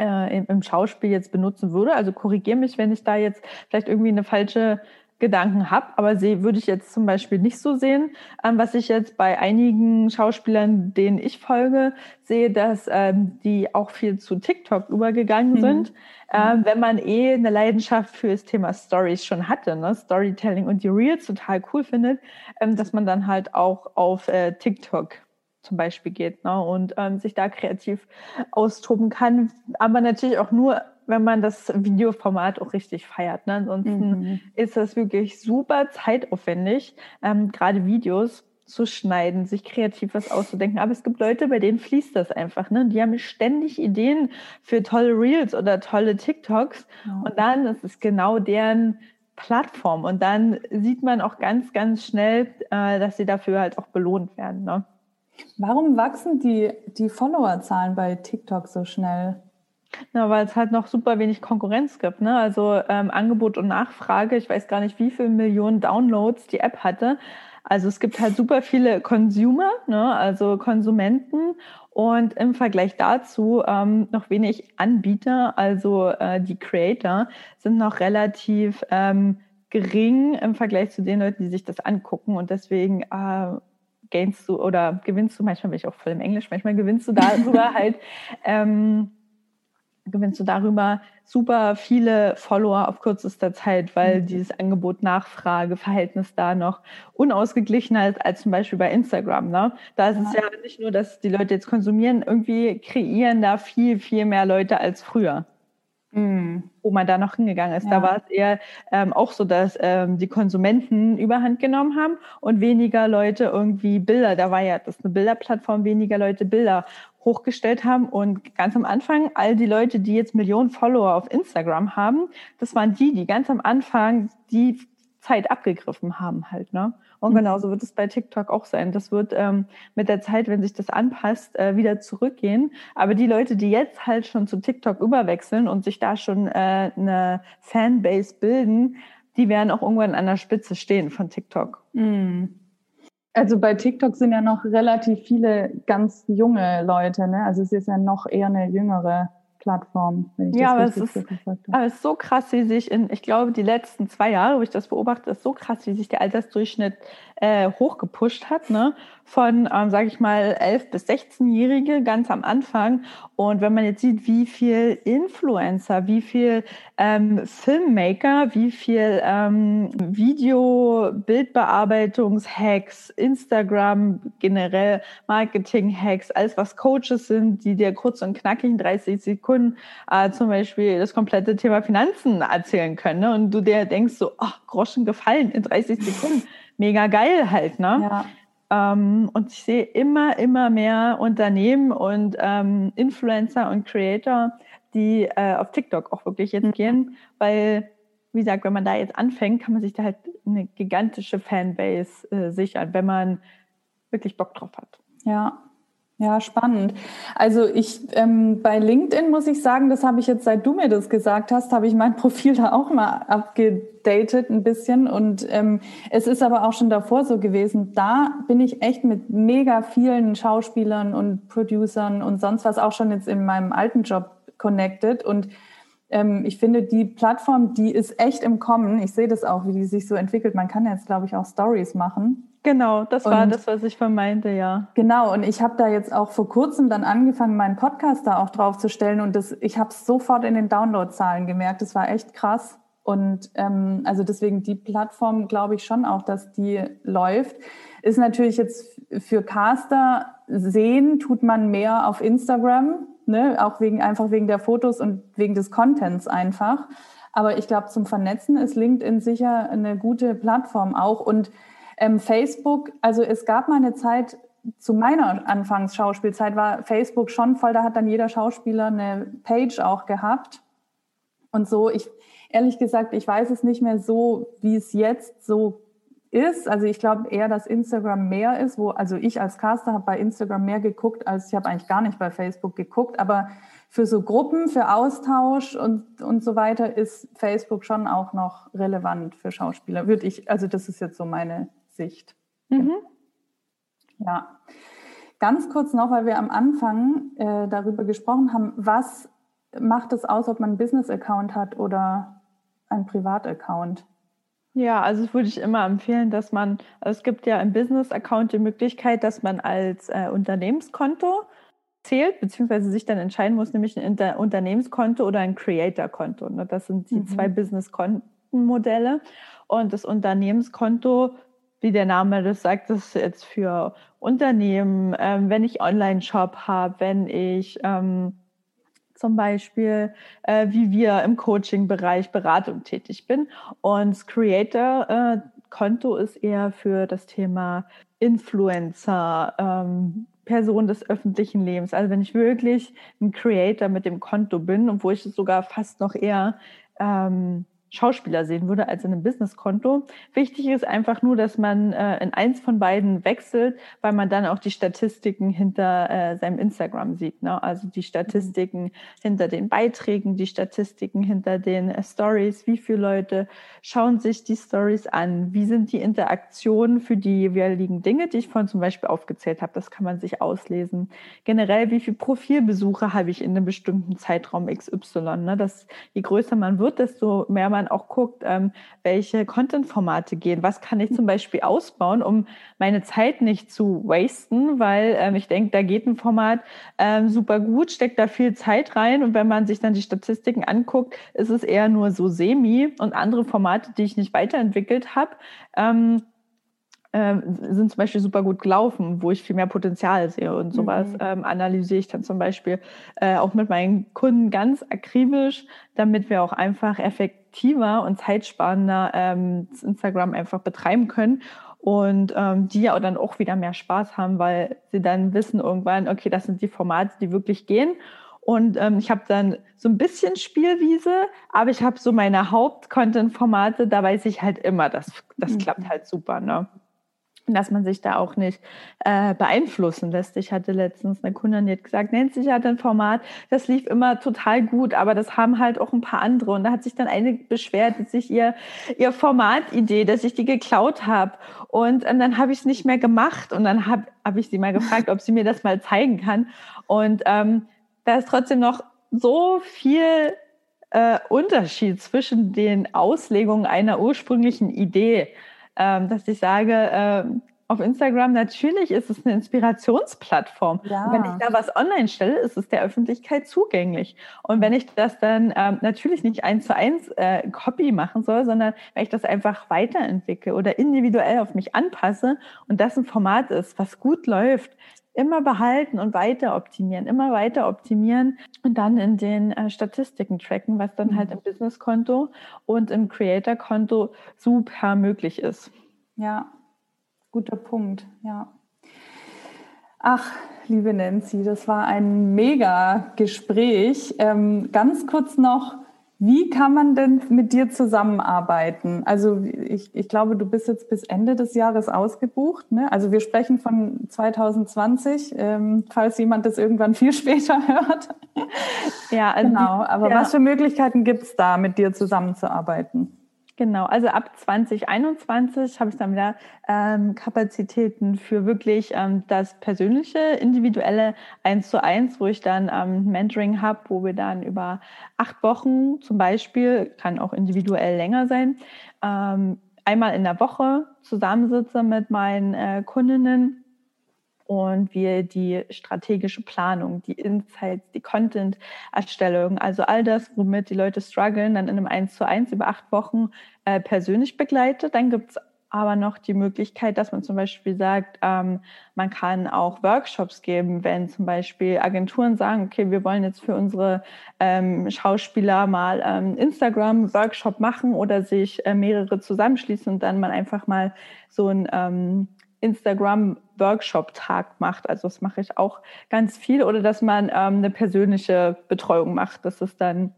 äh, im, im Schauspiel jetzt benutzen würde. Also korrigiere mich, wenn ich da jetzt vielleicht irgendwie eine falsche Gedanken habe, aber sie würde ich jetzt zum Beispiel nicht so sehen. Ähm, was ich jetzt bei einigen Schauspielern, denen ich folge, sehe, dass ähm, die auch viel zu TikTok übergegangen mhm. sind. Ähm, wenn man eh eine Leidenschaft für das Thema Stories schon hatte, ne? Storytelling und die Reels total cool findet, ähm, dass man dann halt auch auf äh, TikTok zum Beispiel geht ne? und ähm, sich da kreativ austoben kann, aber natürlich auch nur wenn man das Videoformat auch richtig feiert. Ne? Ansonsten mhm. ist das wirklich super zeitaufwendig, ähm, gerade Videos zu schneiden, sich kreativ was auszudenken. Aber es gibt Leute, bei denen fließt das einfach. Ne? Die haben ständig Ideen für tolle Reels oder tolle TikToks. Ja. Und dann ist es genau deren Plattform. Und dann sieht man auch ganz, ganz schnell, äh, dass sie dafür halt auch belohnt werden. Ne? Warum wachsen die, die Followerzahlen bei TikTok so schnell? Ja, weil es halt noch super wenig Konkurrenz gibt. Ne? Also ähm, Angebot und Nachfrage. Ich weiß gar nicht, wie viele Millionen Downloads die App hatte. Also es gibt halt super viele Consumer, ne? also Konsumenten und im Vergleich dazu ähm, noch wenig Anbieter, also äh, die Creator sind noch relativ ähm, gering im Vergleich zu den Leuten, die sich das angucken und deswegen äh, gainst du oder gewinnst du, manchmal bin ich auch voll im Englisch, manchmal gewinnst du darüber halt ähm, gewinnst du darüber super viele Follower auf kürzester Zeit, weil mhm. dieses Angebot-Nachfrage-Verhältnis da noch unausgeglichener ist als zum Beispiel bei Instagram. Ne? Da ist ja. es ja nicht nur, dass die Leute jetzt konsumieren, irgendwie kreieren da viel, viel mehr Leute als früher. Mhm. Wo man da noch hingegangen ist. Ja. Da war es eher ähm, auch so, dass ähm, die Konsumenten überhand genommen haben und weniger Leute irgendwie Bilder, da war ja das eine Bilderplattform, weniger Leute Bilder hochgestellt haben. Und ganz am Anfang, all die Leute, die jetzt Millionen Follower auf Instagram haben, das waren die, die ganz am Anfang die Zeit abgegriffen haben halt. Ne? Und mhm. genauso wird es bei TikTok auch sein. Das wird ähm, mit der Zeit, wenn sich das anpasst, äh, wieder zurückgehen. Aber die Leute, die jetzt halt schon zu TikTok überwechseln und sich da schon äh, eine Fanbase bilden, die werden auch irgendwann an der Spitze stehen von TikTok. Mhm. Also bei TikTok sind ja noch relativ viele ganz junge Leute, ne? Also es ist ja noch eher eine jüngere Plattform. ja, aber es, ist, aber es ist so krass, wie sich in, ich glaube, die letzten zwei Jahre, wo ich das beobachte, ist so krass, wie sich der Altersdurchschnitt äh, hochgepusht hat. Ne? von, ähm, sage ich mal, 11 bis 16-Jährige ganz am Anfang. Und wenn man jetzt sieht, wie viel Influencer, wie viel ähm, Filmmaker, wie viel ähm, Video, Bildbearbeitungs-Hacks, Instagram, generell Marketing-Hacks, alles was Coaches sind, die dir kurz und knackig in 30 Sekunden äh, zum Beispiel das komplette Thema Finanzen erzählen können. Ne? Und du dir denkst so, ach, Groschen gefallen in 30 Sekunden. Mega geil halt, ne? Ja. Ähm, und ich sehe immer, immer mehr Unternehmen und ähm, Influencer und Creator, die äh, auf TikTok auch wirklich jetzt mhm. gehen, weil, wie gesagt, wenn man da jetzt anfängt, kann man sich da halt eine gigantische Fanbase äh, sichern, wenn man wirklich Bock drauf hat. Ja, ja, spannend. Also ich ähm, bei LinkedIn muss ich sagen, das habe ich jetzt, seit du mir das gesagt hast, habe ich mein Profil da auch mal abgedatet ein bisschen. Und ähm, es ist aber auch schon davor so gewesen. Da bin ich echt mit mega vielen Schauspielern und Producern und sonst was auch schon jetzt in meinem alten Job connected. Und ähm, ich finde, die Plattform, die ist echt im Kommen. Ich sehe das auch, wie die sich so entwickelt. Man kann jetzt, glaube ich, auch Stories machen. Genau, das war und, das, was ich vermeinte, ja. Genau, und ich habe da jetzt auch vor kurzem dann angefangen, meinen Podcast da auch drauf zu stellen und das, ich habe es sofort in den Downloadzahlen gemerkt. Das war echt krass. Und ähm, also deswegen die Plattform glaube ich schon auch, dass die läuft. Ist natürlich jetzt für Caster sehen, tut man mehr auf Instagram, ne? auch wegen einfach wegen der Fotos und wegen des Contents einfach. Aber ich glaube, zum Vernetzen ist LinkedIn sicher eine gute Plattform auch. Und ähm, Facebook, also es gab mal eine Zeit, zu meiner Anfangs-Schauspielzeit war Facebook schon voll, da hat dann jeder Schauspieler eine Page auch gehabt. Und so, ich, ehrlich gesagt, ich weiß es nicht mehr so, wie es jetzt so ist. Also ich glaube eher, dass Instagram mehr ist, wo, also ich als Caster habe bei Instagram mehr geguckt, als ich habe eigentlich gar nicht bei Facebook geguckt. Aber für so Gruppen, für Austausch und, und so weiter ist Facebook schon auch noch relevant für Schauspieler. Würde ich, also das ist jetzt so meine Sicht. Mhm. Ja. Ganz kurz noch, weil wir am Anfang äh, darüber gesprochen haben, was macht es aus, ob man einen Business-Account hat oder einen Privat-Account? Ja, also würde ich immer empfehlen, dass man, also es gibt ja im Business-Account die Möglichkeit, dass man als äh, Unternehmenskonto zählt, beziehungsweise sich dann entscheiden muss, nämlich ein Inter Unternehmenskonto oder ein Creator-Konto. Ne? Das sind die mhm. zwei Business-Kontenmodelle. Und das Unternehmenskonto wie der Name das sagt, das ist jetzt für Unternehmen, ähm, wenn ich Online-Shop habe, wenn ich ähm, zum Beispiel, äh, wie wir im Coaching-Bereich Beratung tätig bin. Und das Creator-Konto ist eher für das Thema Influencer, ähm, Person des öffentlichen Lebens. Also wenn ich wirklich ein Creator mit dem Konto bin und wo ich es sogar fast noch eher ähm, Schauspieler sehen würde als in einem Businesskonto. Wichtig ist einfach nur, dass man äh, in eins von beiden wechselt, weil man dann auch die Statistiken hinter äh, seinem Instagram sieht. Ne? Also die Statistiken hinter den Beiträgen, die Statistiken hinter den äh, Stories. Wie viele Leute schauen sich die Stories an? Wie sind die Interaktionen für die jeweiligen Dinge, die ich vorhin zum Beispiel aufgezählt habe? Das kann man sich auslesen. Generell, wie viele Profilbesuche habe ich in einem bestimmten Zeitraum XY? Ne? Das, je größer man wird, desto mehr man man auch guckt, ähm, welche Content-Formate gehen. Was kann ich zum Beispiel ausbauen, um meine Zeit nicht zu wasten, weil ähm, ich denke, da geht ein Format ähm, super gut, steckt da viel Zeit rein und wenn man sich dann die Statistiken anguckt, ist es eher nur so semi und andere Formate, die ich nicht weiterentwickelt habe, ähm, ähm, sind zum Beispiel super gut gelaufen, wo ich viel mehr Potenzial sehe und sowas mhm. ähm, analysiere ich dann zum Beispiel äh, auch mit meinen Kunden ganz akribisch, damit wir auch einfach effektiver und zeitsparender ähm, Instagram einfach betreiben können und ähm, die ja dann auch wieder mehr Spaß haben, weil sie dann wissen irgendwann, okay, das sind die Formate, die wirklich gehen und ähm, ich habe dann so ein bisschen Spielwiese, aber ich habe so meine Haupt-Content-Formate, da weiß ich halt immer, das, das mhm. klappt halt super. Ne? Dass man sich da auch nicht äh, beeinflussen lässt. Ich hatte letztens eine Kundin, die hat gesagt, Nancy, ich hatte ein Format, das lief immer total gut, aber das haben halt auch ein paar andere. Und da hat sich dann eine beschwert, dass ich ihr, ihr Formatidee, dass ich die geklaut habe. Und, und ähm, dann habe ich es nicht mehr gemacht. Und dann habe hab ich sie mal gefragt, ob sie mir das mal zeigen kann. Und ähm, da ist trotzdem noch so viel äh, Unterschied zwischen den Auslegungen einer ursprünglichen Idee, dass ich sage, äh, auf Instagram, natürlich ist es eine Inspirationsplattform. Ja. Wenn ich da was online stelle, ist es der Öffentlichkeit zugänglich. Und wenn ich das dann ähm, natürlich nicht eins zu eins äh, Copy machen soll, sondern wenn ich das einfach weiterentwickle oder individuell auf mich anpasse und das ein Format ist, was gut läuft, immer behalten und weiter optimieren, immer weiter optimieren und dann in den äh, Statistiken tracken, was dann halt mhm. im Business-Konto und im Creator-Konto super möglich ist. Ja, Guter Punkt, ja. Ach, liebe Nancy, das war ein mega Gespräch. Ähm, ganz kurz noch, wie kann man denn mit dir zusammenarbeiten? Also ich, ich glaube, du bist jetzt bis Ende des Jahres ausgebucht. Ne? Also wir sprechen von 2020, ähm, falls jemand das irgendwann viel später hört. Ja, also genau. Aber ja. was für Möglichkeiten gibt es da, mit dir zusammenzuarbeiten? Genau, also ab 2021 habe ich dann wieder ähm, Kapazitäten für wirklich ähm, das persönliche, individuelle eins zu eins, wo ich dann ähm, Mentoring habe, wo wir dann über acht Wochen zum Beispiel, kann auch individuell länger sein, ähm, einmal in der Woche zusammensitze mit meinen äh, Kundinnen und wir die strategische Planung, die Insights, die Content-Erstellung, also all das, womit die Leute strugglen, dann in einem 1 zu 1 über acht Wochen äh, persönlich begleitet. Dann gibt es aber noch die Möglichkeit, dass man zum Beispiel sagt, ähm, man kann auch Workshops geben, wenn zum Beispiel Agenturen sagen, okay, wir wollen jetzt für unsere ähm, Schauspieler mal ähm, Instagram-Workshop machen oder sich äh, mehrere zusammenschließen und dann man einfach mal so ein ähm, Instagram-Workshop-Tag macht. Also das mache ich auch ganz viel. Oder dass man ähm, eine persönliche Betreuung macht. Das ist dann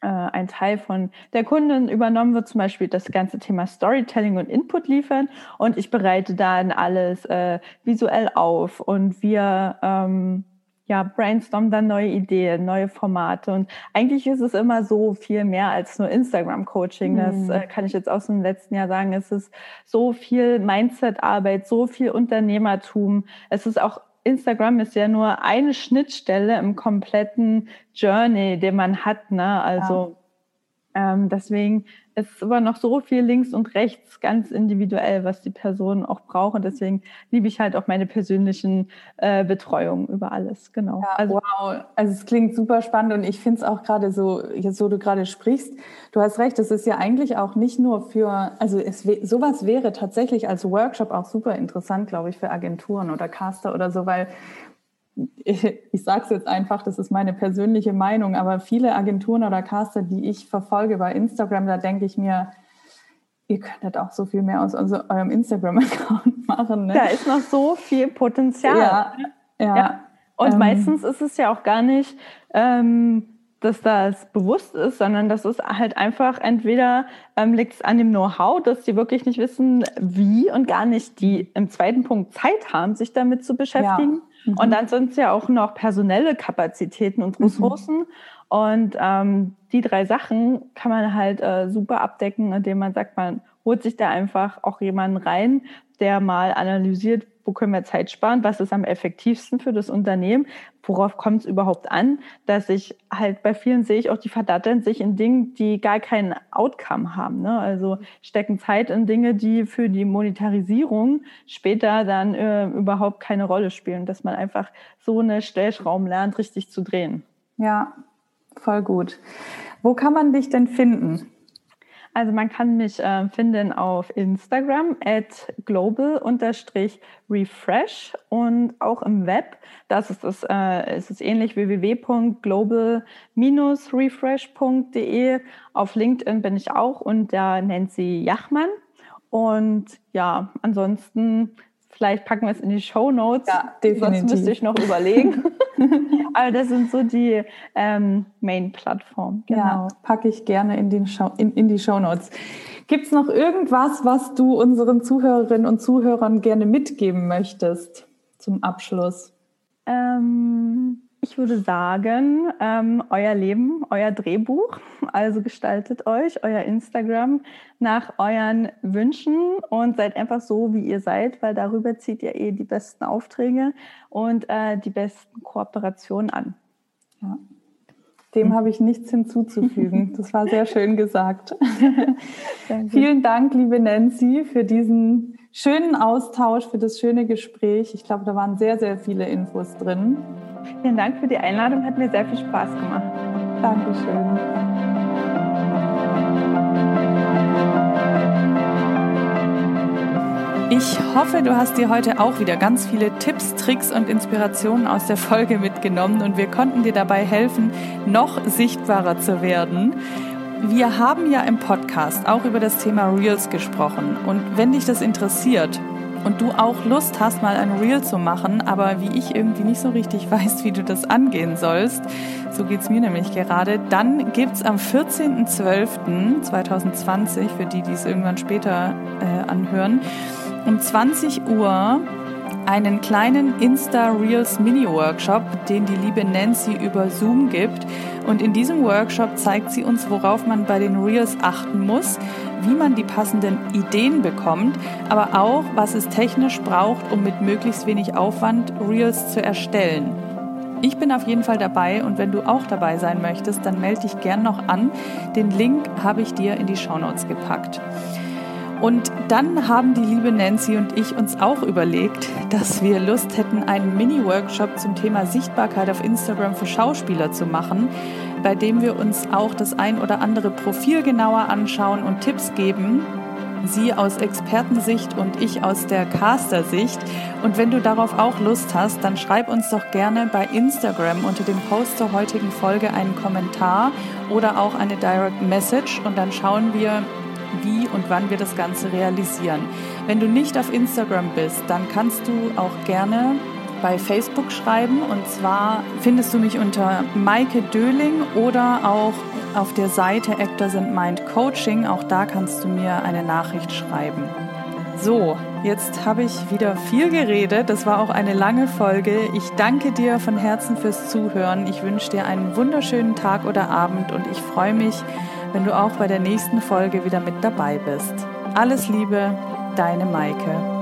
äh, ein Teil von der Kundin übernommen wird, zum Beispiel das ganze Thema Storytelling und Input liefern. Und ich bereite dann alles äh, visuell auf und wir ähm, ja, brainstorm dann neue Ideen, neue Formate. Und eigentlich ist es immer so viel mehr als nur Instagram-Coaching. Das mhm. äh, kann ich jetzt aus dem letzten Jahr sagen. Es ist so viel Mindset-Arbeit, so viel Unternehmertum. Es ist auch Instagram ist ja nur eine Schnittstelle im kompletten Journey, den man hat. Ne? Also ja. Ähm, deswegen ist aber noch so viel links und rechts ganz individuell, was die Person auch braucht. Und deswegen liebe ich halt auch meine persönlichen äh, Betreuungen über alles. Genau. Ja, also, wow. Also es klingt super spannend und ich finde es auch gerade so, jetzt wo du gerade sprichst, du hast recht, es ist ja eigentlich auch nicht nur für, also es, sowas wäre tatsächlich als Workshop auch super interessant, glaube ich, für Agenturen oder Caster oder so, weil ich, sage es jetzt einfach, das ist meine persönliche Meinung, aber viele Agenturen oder Caster, die ich verfolge bei Instagram, da denke ich mir, ihr könntet auch so viel mehr aus eurem Instagram-Account machen. Ne? Da ist noch so viel Potenzial. Ja, ja. ja. Und ähm, meistens ist es ja auch gar nicht, ähm, dass das bewusst ist, sondern das ist halt einfach entweder ähm, liegt es an dem Know-how, dass die wirklich nicht wissen, wie und gar nicht die im zweiten Punkt Zeit haben, sich damit zu beschäftigen. Ja. Mhm. Und dann sind es ja auch noch personelle Kapazitäten und mhm. Ressourcen. Mhm. Und ähm, die drei Sachen kann man halt äh, super abdecken, indem man sagt, man holt sich da einfach auch jemanden rein, der mal analysiert, wo können wir Zeit sparen, was ist am effektivsten für das Unternehmen, worauf kommt es überhaupt an, dass ich halt bei vielen sehe ich auch, die verdatteln sich in Dingen, die gar keinen Outcome haben. Ne? Also stecken Zeit in Dinge, die für die Monetarisierung später dann äh, überhaupt keine Rolle spielen, dass man einfach so eine Stellschrauben lernt, richtig zu drehen. Ja, voll gut. Wo kann man dich denn finden? Also man kann mich äh, finden auf Instagram at global-refresh und auch im Web. Das ist es, äh, es ist ähnlich www.global-refresh.de. Auf LinkedIn bin ich auch unter Nancy Jachmann. Und ja, ansonsten Vielleicht packen wir es in die Show Notes. Ja, definitiv. Sonst müsste ich noch überlegen. Aber das sind so die ähm, Main-Plattformen. Genau. Ja, packe ich gerne in, den Show, in, in die Show Notes. Gibt es noch irgendwas, was du unseren Zuhörerinnen und Zuhörern gerne mitgeben möchtest zum Abschluss? Ähm, ich würde sagen, ähm, euer Leben, euer Drehbuch. Also gestaltet euch euer Instagram nach euren Wünschen und seid einfach so, wie ihr seid, weil darüber zieht ihr eh die besten Aufträge und äh, die besten Kooperationen an. Ja. Dem habe ich nichts hinzuzufügen. Das war sehr schön gesagt. Vielen Dank, liebe Nancy, für diesen schönen Austausch, für das schöne Gespräch. Ich glaube, da waren sehr, sehr viele Infos drin. Vielen Dank für die Einladung, hat mir sehr viel Spaß gemacht. Dankeschön. Ich hoffe, du hast dir heute auch wieder ganz viele Tipps, Tricks und Inspirationen aus der Folge mitgenommen und wir konnten dir dabei helfen, noch sichtbarer zu werden. Wir haben ja im Podcast auch über das Thema Reels gesprochen und wenn dich das interessiert, und du auch Lust hast, mal ein Reel zu machen, aber wie ich irgendwie nicht so richtig weiß, wie du das angehen sollst, so geht es mir nämlich gerade, dann gibt es am 14.12.2020, für die, die es irgendwann später äh, anhören, um 20 Uhr einen kleinen Insta-Reels Mini-Workshop, den die liebe Nancy über Zoom gibt. Und in diesem Workshop zeigt sie uns, worauf man bei den Reels achten muss, wie man die passenden Ideen bekommt, aber auch, was es technisch braucht, um mit möglichst wenig Aufwand Reels zu erstellen. Ich bin auf jeden Fall dabei und wenn du auch dabei sein möchtest, dann melde dich gern noch an. Den Link habe ich dir in die Shownotes gepackt. Und dann haben die liebe Nancy und ich uns auch überlegt, dass wir Lust hätten, einen Mini-Workshop zum Thema Sichtbarkeit auf Instagram für Schauspieler zu machen, bei dem wir uns auch das ein oder andere Profil genauer anschauen und Tipps geben. Sie aus Expertensicht und ich aus der Caster-Sicht. Und wenn du darauf auch Lust hast, dann schreib uns doch gerne bei Instagram unter dem Post zur heutigen Folge einen Kommentar oder auch eine Direct Message und dann schauen wir, wie und wann wir das Ganze realisieren. Wenn du nicht auf Instagram bist, dann kannst du auch gerne bei Facebook schreiben. Und zwar findest du mich unter Maike Döling oder auch auf der Seite Actors and Mind Coaching. Auch da kannst du mir eine Nachricht schreiben. So, jetzt habe ich wieder viel geredet. Das war auch eine lange Folge. Ich danke dir von Herzen fürs Zuhören. Ich wünsche dir einen wunderschönen Tag oder Abend und ich freue mich, wenn du auch bei der nächsten Folge wieder mit dabei bist. Alles Liebe, deine Maike.